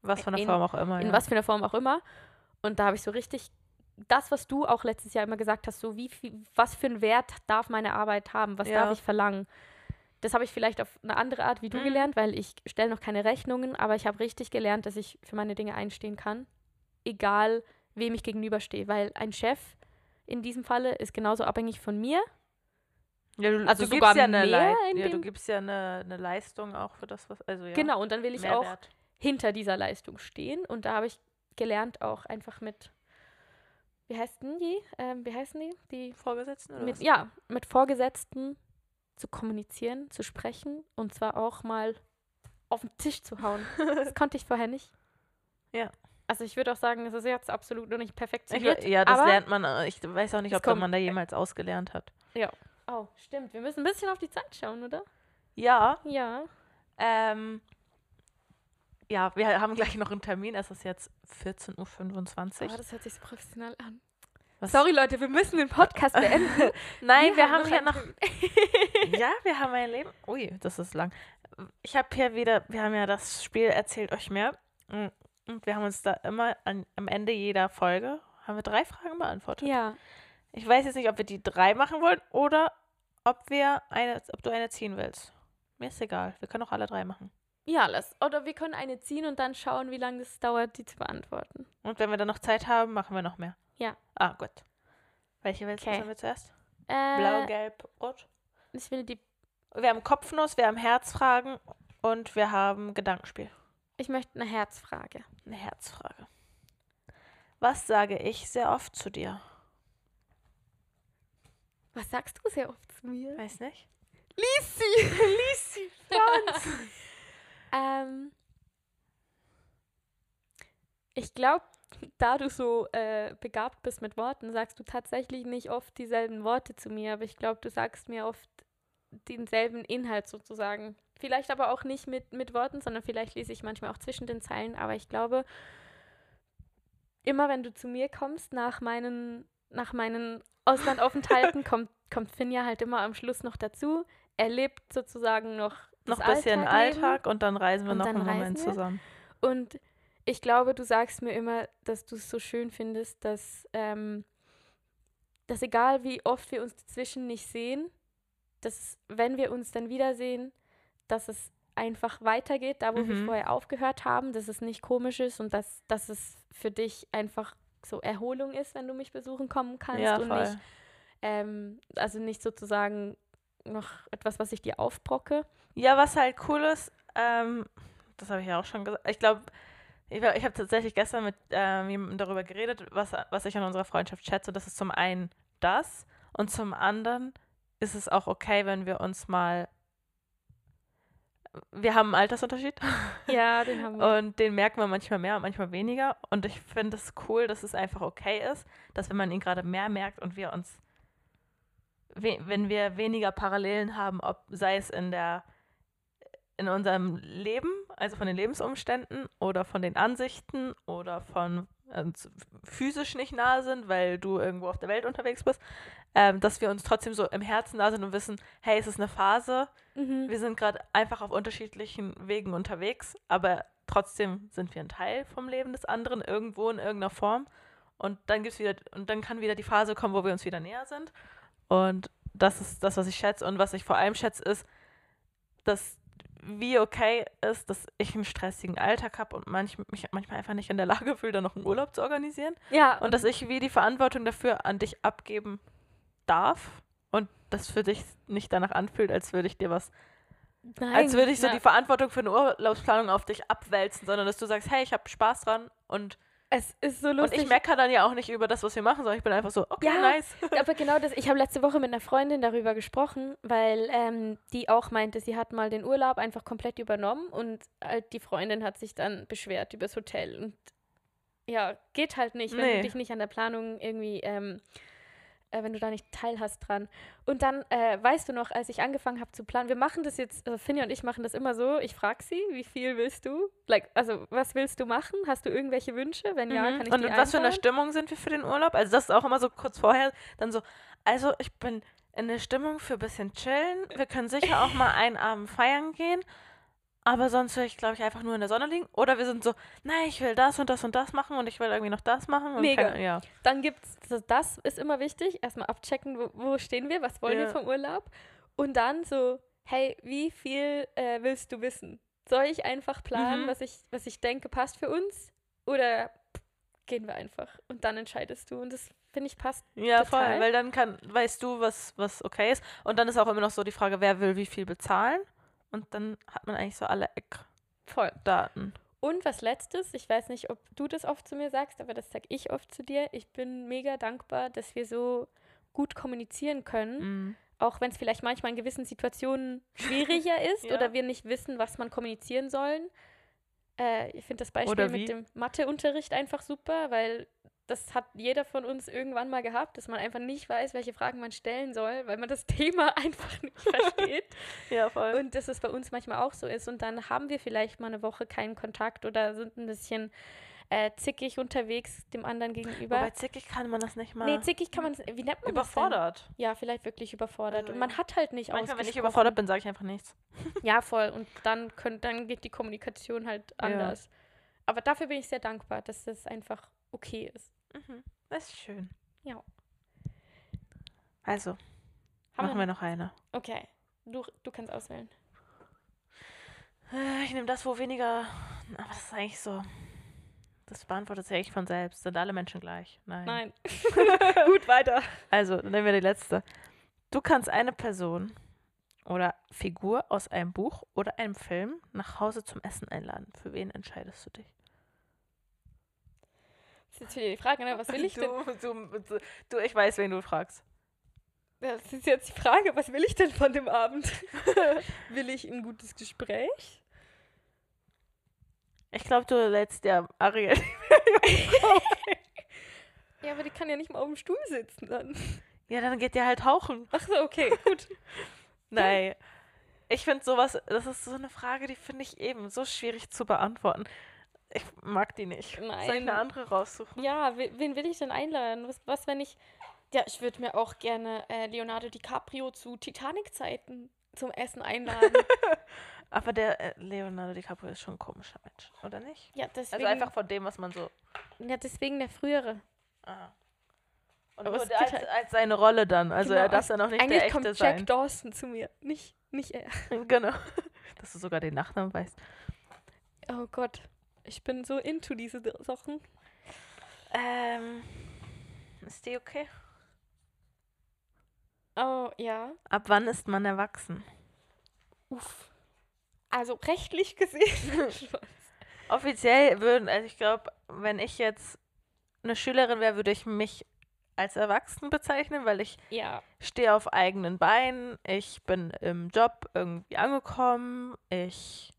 Was für eine In- Form auch immer. in ja. was für einer Form auch immer. Und da habe ich so richtig das, was du auch letztes Jahr immer gesagt hast, so wie viel, was für einen Wert darf meine Arbeit haben, was Ja. darf ich verlangen. Das habe ich vielleicht auf eine andere Art wie du Mhm. gelernt, weil ich stelle noch keine Rechnungen, aber ich habe richtig gelernt, dass ich für meine Dinge einstehen kann, egal wem ich gegenüberstehe, weil ein Chef in diesem Falle ist genauso abhängig von mir. Ja, du, Also du sogar gibst ja eine mehr in ja, du gibst ja eine, eine Leistung auch für das, was. Also ja. Genau, und dann will ich auch Mehrwert. hinter dieser Leistung stehen. Und da habe ich gelernt, auch einfach mit, wie heißen die? Ähm, wie heißen die? Die Vorgesetzten oder mit, was? ja, mit Vorgesetzten zu kommunizieren, zu sprechen und zwar auch mal auf den Tisch zu hauen. Das konnte ich vorher nicht. Ja. Also ich würde auch sagen, das ist jetzt absolut noch nicht Ich, perfektioniert. ja, das lernt man. äh, Ich weiß auch nicht, Es ob man da jemals ausgelernt hat. Oh, stimmt. Wir müssen ein bisschen auf die Zeit schauen, oder? Ja, Ja. ähm, ja, wir haben gleich noch einen Termin. Es ist jetzt 14.25 Oh, Uhr. das hört sich so professionell an. Was- Sorry, Leute, wir müssen den Podcast beenden. Nein, wir, haben noch hier noch. Ja, wir haben ein Leben. Ui, das ist lang. Ich habe hier wieder, wir haben ja das Spiel Erzählt euch mehr. Mm, Und wir haben uns da immer an, am Ende jeder Folge, haben wir drei Fragen beantwortet. ja. Ich weiß jetzt nicht, ob wir die drei machen wollen oder ob wir eine, ob du eine ziehen willst. Mir ist egal. Wir können auch alle drei machen. Ja, lass. Oder wir können eine ziehen und dann schauen, wie lange es dauert, die zu beantworten. Und wenn wir dann noch Zeit haben, machen wir noch mehr. Ja. Ah, gut. Welche willst Okay. wir zuerst? Äh, Blau, gelb, rot. Ich will die. Wir haben Kopfnuss, wir haben Herzfragen und wir haben Gedankenspiel. Ich möchte eine Herzfrage. Eine Herzfrage. Was sage ich sehr oft zu dir? Was sagst du sehr oft zu mir? Weiß nicht. Lisi! Lisi! Franz! ähm, ich glaube, da du so äh, begabt bist mit Worten, sagst du tatsächlich nicht oft dieselben Worte zu mir, aber ich glaube, du sagst mir oft denselben Inhalt sozusagen. Vielleicht aber auch nicht mit, mit Worten, sondern vielleicht lese ich manchmal auch zwischen den Zeilen, aber ich glaube, immer wenn du zu mir kommst nach meinen, nach meinen Auslandaufenthalten, kommt, kommt Finja halt immer am Schluss noch dazu. Er lebt sozusagen noch Noch ein bisschen Alltagleben. Alltag und dann reisen wir Und noch einen Moment wir. zusammen. Und ich glaube, du sagst mir immer, dass du es so schön findest, dass, ähm, dass egal wie oft wir uns dazwischen nicht sehen, dass wenn wir uns dann wiedersehen, dass es einfach weitergeht, da wo wir Mhm. vorher aufgehört haben, dass es nicht komisch ist und dass, dass es für dich einfach so Erholung ist, wenn du mich besuchen kommen kannst Ja, und voll. nicht, ähm, also nicht sozusagen noch etwas, was ich dir aufbrocke. Ja, was halt cool ist, ähm, das habe ich ja auch schon gesagt. Ich glaube, ich, ich habe tatsächlich gestern mit ähm, jemandem darüber geredet, was, was ich an unserer Freundschaft schätze. Das ist zum einen das und zum anderen ist es auch okay, wenn wir uns mal. Wir haben einen Altersunterschied Ja, den haben wir. und den merken wir manchmal mehr und manchmal weniger. Und ich finde es cool, dass es einfach okay ist, dass wenn man ihn gerade mehr merkt und wir uns, we wenn wir weniger Parallelen haben, ob sei es in der in unserem Leben, also von den Lebensumständen oder von den Ansichten oder von uns physisch nicht nahe sind, weil du irgendwo auf der Welt unterwegs bist, ähm, dass wir uns trotzdem so im Herzen da sind und wissen, hey, es ist eine Phase, Mhm. wir sind gerade einfach auf unterschiedlichen Wegen unterwegs, aber trotzdem sind wir ein Teil vom Leben des anderen, irgendwo in irgendeiner Form. Und dann gibt's wieder, und dann kann wieder die Phase kommen, wo wir uns wieder näher sind. Und das ist das, was ich schätze. Und was ich vor allem schätze, ist, dass wie okay ist, dass ich einen stressigen Alltag habe und manch, mich manchmal einfach nicht in der Lage fühle, da noch einen Urlaub zu organisieren. Ja, Und dass ich wie die Verantwortung dafür an dich abgeben darf und das für dich nicht danach anfühlt, als würde ich dir was, nein, als würde ich so ja. die Verantwortung für eine Urlaubsplanung auf dich abwälzen, sondern dass du sagst, hey, ich habe Spaß dran und, Es ist so und lustig. ich meckere dann ja auch nicht über das, was wir machen, sondern ich bin einfach so, okay, Ja. nice. Aber genau das, ich habe letzte Woche mit einer Freundin darüber gesprochen, weil ähm, die auch meinte, sie hat mal den Urlaub einfach komplett übernommen und halt die Freundin hat sich dann beschwert übers Hotel. Und ja, geht halt nicht, wenn Nee. du dich nicht an der Planung irgendwie, ähm, äh, wenn du da nicht teilhast dran. Und dann, äh, weißt du noch, als ich angefangen habe zu planen, wir machen das jetzt, äh, Finja und ich machen das immer so, ich frage sie, wie viel willst du? Like, also, was willst du machen? Hast du irgendwelche Wünsche? Wenn ja, Mhm. kann ich und in was für einplanen? Stimmung sind wir für den Urlaub? Also das ist auch immer so kurz vorher dann so, also ich bin in der Stimmung für ein bisschen chillen. Wir können sicher auch mal einen Abend feiern gehen. Aber sonst will ich, glaube ich, einfach nur in der Sonne liegen. Oder wir sind so, nein, ich will das und das und das machen und ich will irgendwie noch das machen. Und Mega. Keine, ja. Dann gibt's, das, das ist immer wichtig, erstmal abchecken, wo, wo stehen wir, was wollen wir Ja. vom Urlaub. Und dann so, hey, wie viel äh, willst du wissen? Soll ich einfach planen, Mhm. was, ich, was ich denke, passt für uns? Oder gehen wir einfach? Und dann entscheidest du. Und das, finde ich, passt. Ja, Total. voll. Weil dann kann, weißt du, was, was okay ist. Und dann ist auch immer noch so die Frage, wer will wie viel bezahlen. Und dann hat man eigentlich so alle Voll. Eckdaten. Und was letztes, ich weiß nicht, ob du das oft zu mir sagst, aber das sage ich oft zu dir. Ich bin mega dankbar, dass wir so gut kommunizieren können. Mhm. auch wenn es vielleicht manchmal in gewissen Situationen schwieriger ist Ja. oder wir nicht wissen, was man kommunizieren sollen. Äh, ich finde das Beispiel mit dem Matheunterricht einfach super, weil das hat jeder von uns irgendwann mal gehabt, dass man einfach nicht weiß, welche Fragen man stellen soll, weil man das Thema einfach nicht versteht. Ja, voll. Und dass es bei uns manchmal auch so ist. Und dann haben wir vielleicht mal eine Woche keinen Kontakt oder sind ein bisschen äh, zickig unterwegs dem anderen gegenüber. Wobei zickig kann man das nicht mal. nee, zickig kann man es, wie nennt man überfordert. das denn? Ja, vielleicht wirklich überfordert. Also, Und man ja. hat halt nicht Manchmal, wenn ich überfordert bin, sage ich einfach nichts. Ja, voll. Und dann, könnt, dann geht die Kommunikation halt anders. Aber dafür bin ich sehr dankbar, dass das einfach okay ist. Mhm. Das ist schön. Ja. Also, Haben machen wir noch eine. Okay, du, du kannst auswählen. Äh, Ich nehme das, wo weniger. Aber das ist eigentlich so. Das beantwortet sich eigentlich von selbst. Sind alle Menschen gleich? Nein. Nein. Gut, weiter. Also, dann nehmen wir die letzte. Du kannst eine Person oder Figur aus einem Buch oder einem Film nach Hause zum Essen einladen. Für wen entscheidest du dich? Das ist jetzt wieder die Frage, ne? was will ich denn? Du, du, du, ich weiß, wen du fragst. Das ist jetzt die Frage, was will ich denn von dem Abend? will ich ein gutes Gespräch? Ich glaube, du lädst ja Ariel. Ja, aber die kann ja nicht mal auf dem Stuhl sitzen dann. ja, dann geht der halt tauchen. Ach so, okay, gut. Nein. Ich finde sowas, das ist so eine Frage, die finde ich eben so schwierig zu beantworten. Ich mag die nicht. Soll ich Nein. eine andere raussuchen? Ja, we- wen will ich denn einladen? Was, was wenn ich. Ja, ich würde mir auch gerne äh, Leonardo DiCaprio zu Titanic-Zeiten zum Essen einladen. Aber der äh, Leonardo DiCaprio ist schon ein komischer Mensch, oder nicht? ja, deswegen, Also einfach von dem, was man so. ja, deswegen der frühere. Ah. Und Aber nur der, als, halt- als seine Rolle dann. Also Genau, er darf dann auch nicht Eigentlich der kommt echte Jack sein. Dawson zu mir, nicht, nicht er. genau. Dass du sogar den Nachnamen weißt. Oh Gott, ich bin so into diese Sachen. Ähm. Ist die okay? Oh, ja. Ab wann ist man erwachsen? Uff. Also rechtlich gesehen. Offiziell würden, also ich glaube, wenn ich jetzt eine Schülerin wäre, würde ich mich als erwachsen bezeichnen, weil ich ja. stehe auf eigenen Beinen, ich bin im Job irgendwie angekommen, ich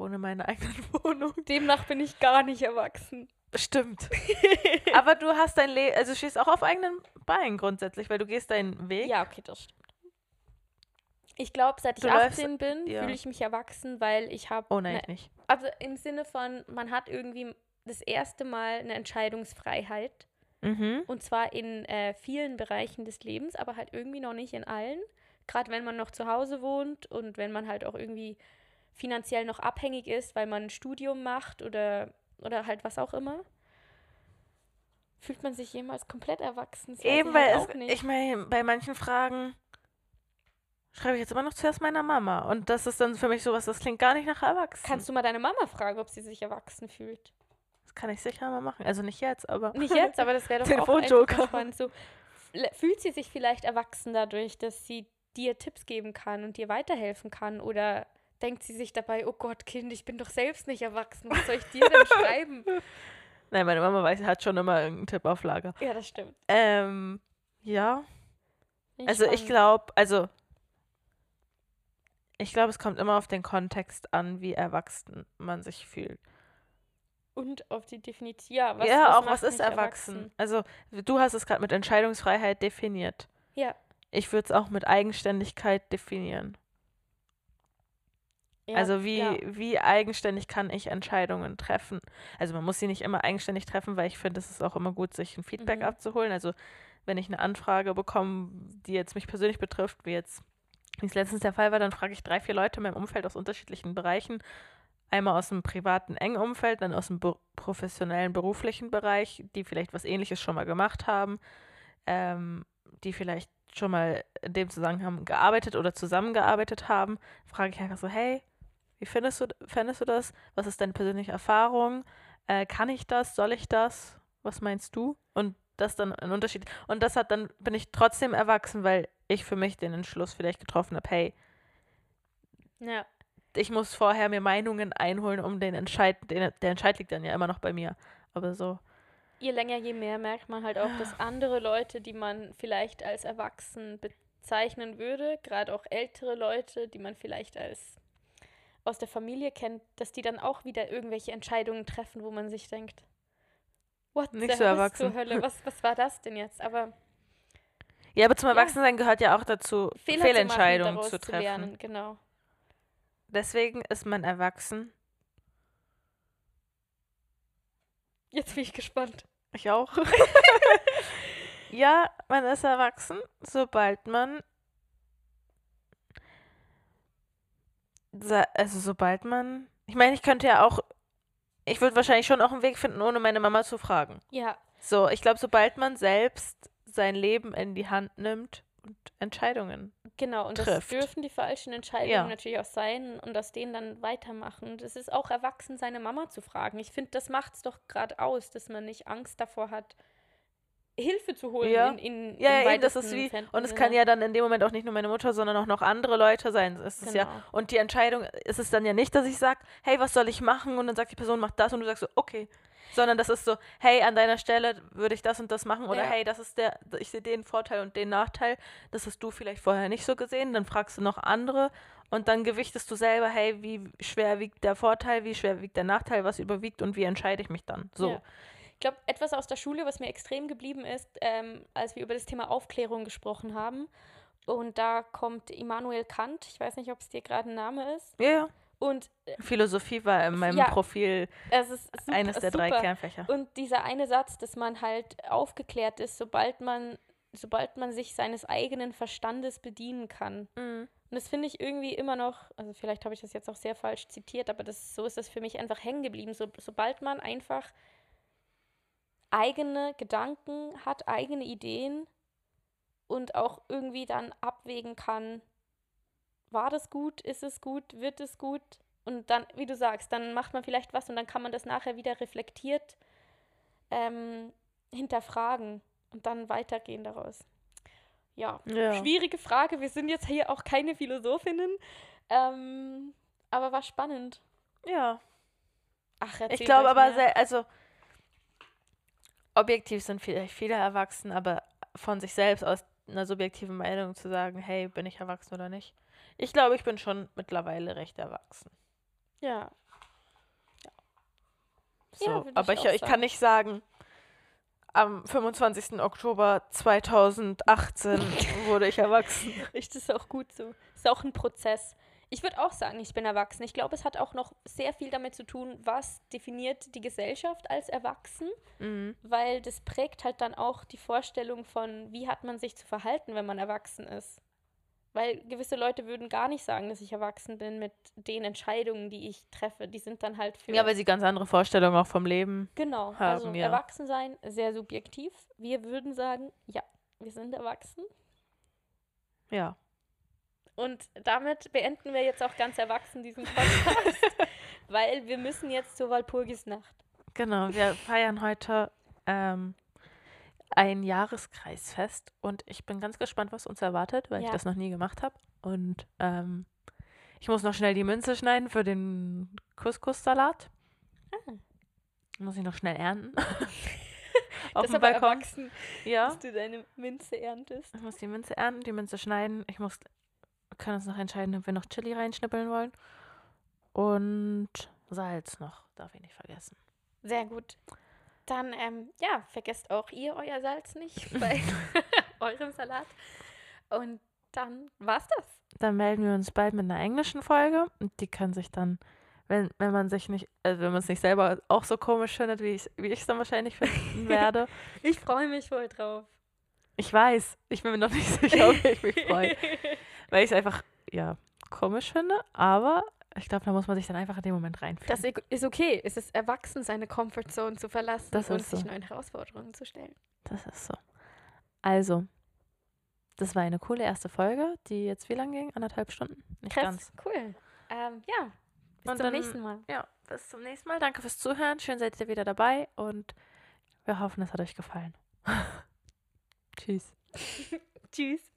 wohne in meiner eigenen Wohnung. Demnach bin ich gar nicht erwachsen. Stimmt. Aber du hast dein Leben, also stehst auch auf eigenen Beinen grundsätzlich, weil du gehst deinen Weg. Ja, okay, das stimmt. Ich glaube, seit ich Du läufst- 18 bin, ja. fühle ich mich erwachsen, weil ich habe. Oh nein, ich nicht. Also im Sinne von, man hat irgendwie das erste Mal eine Entscheidungsfreiheit. Mhm. Und zwar in äh, vielen Bereichen des Lebens, aber halt irgendwie noch nicht in allen. Gerade wenn man noch zu Hause wohnt und wenn man halt auch irgendwie finanziell noch abhängig ist, weil man ein Studium macht oder, oder halt was auch immer. Fühlt man sich jemals komplett erwachsen? Das Eben, weil halt es, ich meine, bei manchen Fragen schreibe ich jetzt immer noch zuerst meiner Mama. Und das ist dann für mich sowas, das klingt gar nicht nach erwachsen. Kannst du mal deine Mama fragen, ob sie sich erwachsen fühlt? das kann ich sicher mal machen. Also nicht jetzt, aber. Nicht jetzt, aber das wäre doch auch spannend. So, fühlt sie sich vielleicht erwachsen dadurch, dass sie dir Tipps geben kann und dir weiterhelfen kann? Oder denkt sie sich dabei, oh Gott, Kind, ich bin doch selbst nicht erwachsen, was soll ich dir denn schreiben? Nein, meine Mama weiß, hat schon immer irgendeinen Tipp auf Lager. Ja, das stimmt. Ähm, ja. Bin Also ich glaube, also ich glaube, es kommt immer auf den Kontext an, wie erwachsen man sich fühlt. Und auf die Definition. Ja, was, ja, auch macht was ist mich erwachsen? Also du hast es gerade mit Entscheidungsfreiheit definiert. Ja. Ich würde es auch mit Eigenständigkeit definieren. Ja. also wie, Ja. wie eigenständig kann ich Entscheidungen treffen? Also man muss sie nicht immer eigenständig treffen, weil ich finde, es ist auch immer gut, sich ein Feedback Mhm. abzuholen. Also wenn ich eine Anfrage bekomme, die jetzt mich persönlich betrifft, wie jetzt wie es letztens der Fall war, dann frage ich drei, vier Leute in meinem Umfeld aus unterschiedlichen Bereichen. Einmal aus dem privaten, engen Umfeld, dann aus dem be professionellen, beruflichen Bereich, die vielleicht was ähnliches schon mal gemacht haben, ähm, die vielleicht schon mal in dem Zusammenhang gearbeitet oder zusammengearbeitet haben. Frage ich einfach so, hey, wie findest du, findest du das? Was ist deine persönliche Erfahrung? Äh, kann ich das? Soll ich das? Was meinst du? Und das dann ein Unterschied. Und das hat dann, bin ich trotzdem erwachsen, weil ich für mich den Entschluss vielleicht getroffen habe, hey, ja. ich muss vorher mir Meinungen einholen, um den Entscheid, den, der Entscheid liegt dann ja immer noch bei mir. Aber so, Je länger, je mehr merkt man halt auch, dass andere Leute, die man vielleicht als erwachsen bezeichnen würde, gerade auch ältere Leute, die man vielleicht als aus der Familie kennt, dass die dann auch wieder irgendwelche Entscheidungen treffen, wo man sich denkt, what Nicht the so was erwachsen. zur Hölle, was, was war das denn jetzt? Aber ja, aber zum Ja. Erwachsensein gehört ja auch dazu, Fehler Fehlentscheidungen zu, machen, zu treffen. lernen, genau. Deswegen ist man erwachsen. Jetzt bin ich gespannt. Ich auch. ja, man ist erwachsen, sobald man. Also, sobald man. Ich meine, ich könnte ja auch. Ich würde wahrscheinlich schon auch einen Weg finden, ohne meine Mama zu fragen. Ja, So, ich glaube, sobald man selbst sein Leben in die Hand nimmt und Entscheidungen. Genau, und das trifft. dürfen die falschen Entscheidungen Ja. natürlich auch sein und aus denen dann weitermachen. Und es ist auch erwachsen, seine Mama zu fragen. Ich finde, das macht es doch gerade aus, dass man nicht Angst davor hat, Hilfe zu holen Ja. in, in Ja, ja, eben, das ist wie. entfernten Und es kann ja dann in dem Moment auch nicht nur meine Mutter, sondern auch noch andere Leute sein. Es ist ja Genau. Und die Entscheidung ist es dann ja nicht, dass ich sage, hey, was soll ich machen? Und dann sagt die Person, mach das und du sagst so, okay. Sondern das ist so, hey, an deiner Stelle würde ich das und das machen. Oder Ja. hey, das ist der, ich sehe den Vorteil und den Nachteil. Das hast du vielleicht vorher nicht so gesehen. Dann fragst du noch andere und dann gewichtest du selber, hey, wie schwer wiegt der Vorteil, wie schwer wiegt der Nachteil, was überwiegt und wie entscheide ich mich dann? So. Ja. Ich glaube, etwas aus der Schule, was mir extrem geblieben ist, ähm, als wir über das Thema Aufklärung gesprochen haben. Und da kommt Immanuel Kant, ich weiß nicht, ob es dir gerade ein Name ist. Ja, ja. Und Philosophie war in meinem Ja. Profil super, eines der drei super. Kernfächer. Und dieser eine Satz, dass man halt aufgeklärt ist, sobald man, sobald man sich seines eigenen Verstandes bedienen kann. Mhm. Und das finde ich irgendwie immer noch, also vielleicht habe ich das jetzt auch sehr falsch zitiert, aber das, so ist das für mich einfach hängen geblieben. So, sobald man einfach eigene Gedanken hat, eigene Ideen und auch irgendwie dann abwägen kann, war das gut, ist es gut, wird es gut? Und dann, wie du sagst, dann macht man vielleicht was und dann kann man das nachher wieder reflektiert ähm, hinterfragen und dann weitergehen daraus. Ja, Ja. schwierige Frage. Wir sind jetzt hier auch keine Philosophinnen, ähm, aber war spannend. ja. Ach, Ich glaube aber, sehr, also objektiv sind vielleicht viele erwachsen, aber von sich selbst aus einer subjektiven Meinung zu sagen, hey, bin ich erwachsen oder nicht? Ich glaube, ich bin schon mittlerweile recht erwachsen. Ja, So, Ja, aber ich ich, ich kann nicht sagen, am 25. Oktober 2018 wurde ich erwachsen. das ist auch gut so. Ist auch ein Prozess. Ich würde auch sagen, ich bin erwachsen. Ich glaube, es hat auch noch sehr viel damit zu tun, was definiert die Gesellschaft als erwachsen, Mhm. weil das prägt halt dann auch die Vorstellung von, wie hat man sich zu verhalten, wenn man erwachsen ist. Weil gewisse Leute würden gar nicht sagen, dass ich erwachsen bin mit den Entscheidungen, die ich treffe. Die sind dann halt für. Ja, weil sie ganz andere Vorstellungen auch vom Leben. Genau. haben, also ja. erwachsen sein, sehr subjektiv. Wir würden sagen, ja, wir sind erwachsen. Ja. Und damit beenden wir jetzt auch ganz erwachsen diesen Podcast, weil wir müssen jetzt zur Walpurgisnacht. Genau, wir feiern heute ähm, ein Jahreskreisfest und ich bin ganz gespannt, was uns erwartet, weil ich Ja. das noch nie gemacht habe. Und ähm, ich muss noch schnell die Münze schneiden für den Couscous-Salat. Ah. Muss ich noch schnell ernten. Auf das dem Balkon. erwachsen, Ja. dass du deine Minze erntest. Ich muss die Minze ernten, die Minze schneiden. Ich muss, können uns noch entscheiden, ob wir noch Chili reinschnippeln wollen. Und Salz noch, darf ich nicht vergessen. Sehr gut. Dann, ähm, ja, vergesst auch ihr euer Salz nicht bei eurem Salat. Und dann war's das. Dann melden wir uns bald mit einer englischen Folge und die kann sich dann, wenn, wenn man sich nicht, also wenn man es nicht selber auch so komisch findet, wie ich wie ich es dann wahrscheinlich finden werde. Ich freue mich voll drauf. Ich weiß, ich bin mir noch nicht sicher, ob ich mich freue, weil ich es einfach, ja, komisch finde, aber ich glaube, da muss man sich dann einfach in dem Moment reinfühlen. Das ist okay. Es ist erwachsen, seine Comfortzone zu verlassen Das und ist sich so. neuen Herausforderungen zu stellen. Das ist so. Also, das war eine coole erste Folge, die jetzt wie lang ging? Anderthalb Stunden? Nicht Krass, ganz. cool. Ähm, ja, bis Und zum dann- nächsten Mal. Ja, bis zum nächsten Mal. Danke fürs Zuhören. Schön seid ihr wieder dabei und wir hoffen, es hat euch gefallen. Tschüss. Tschüss.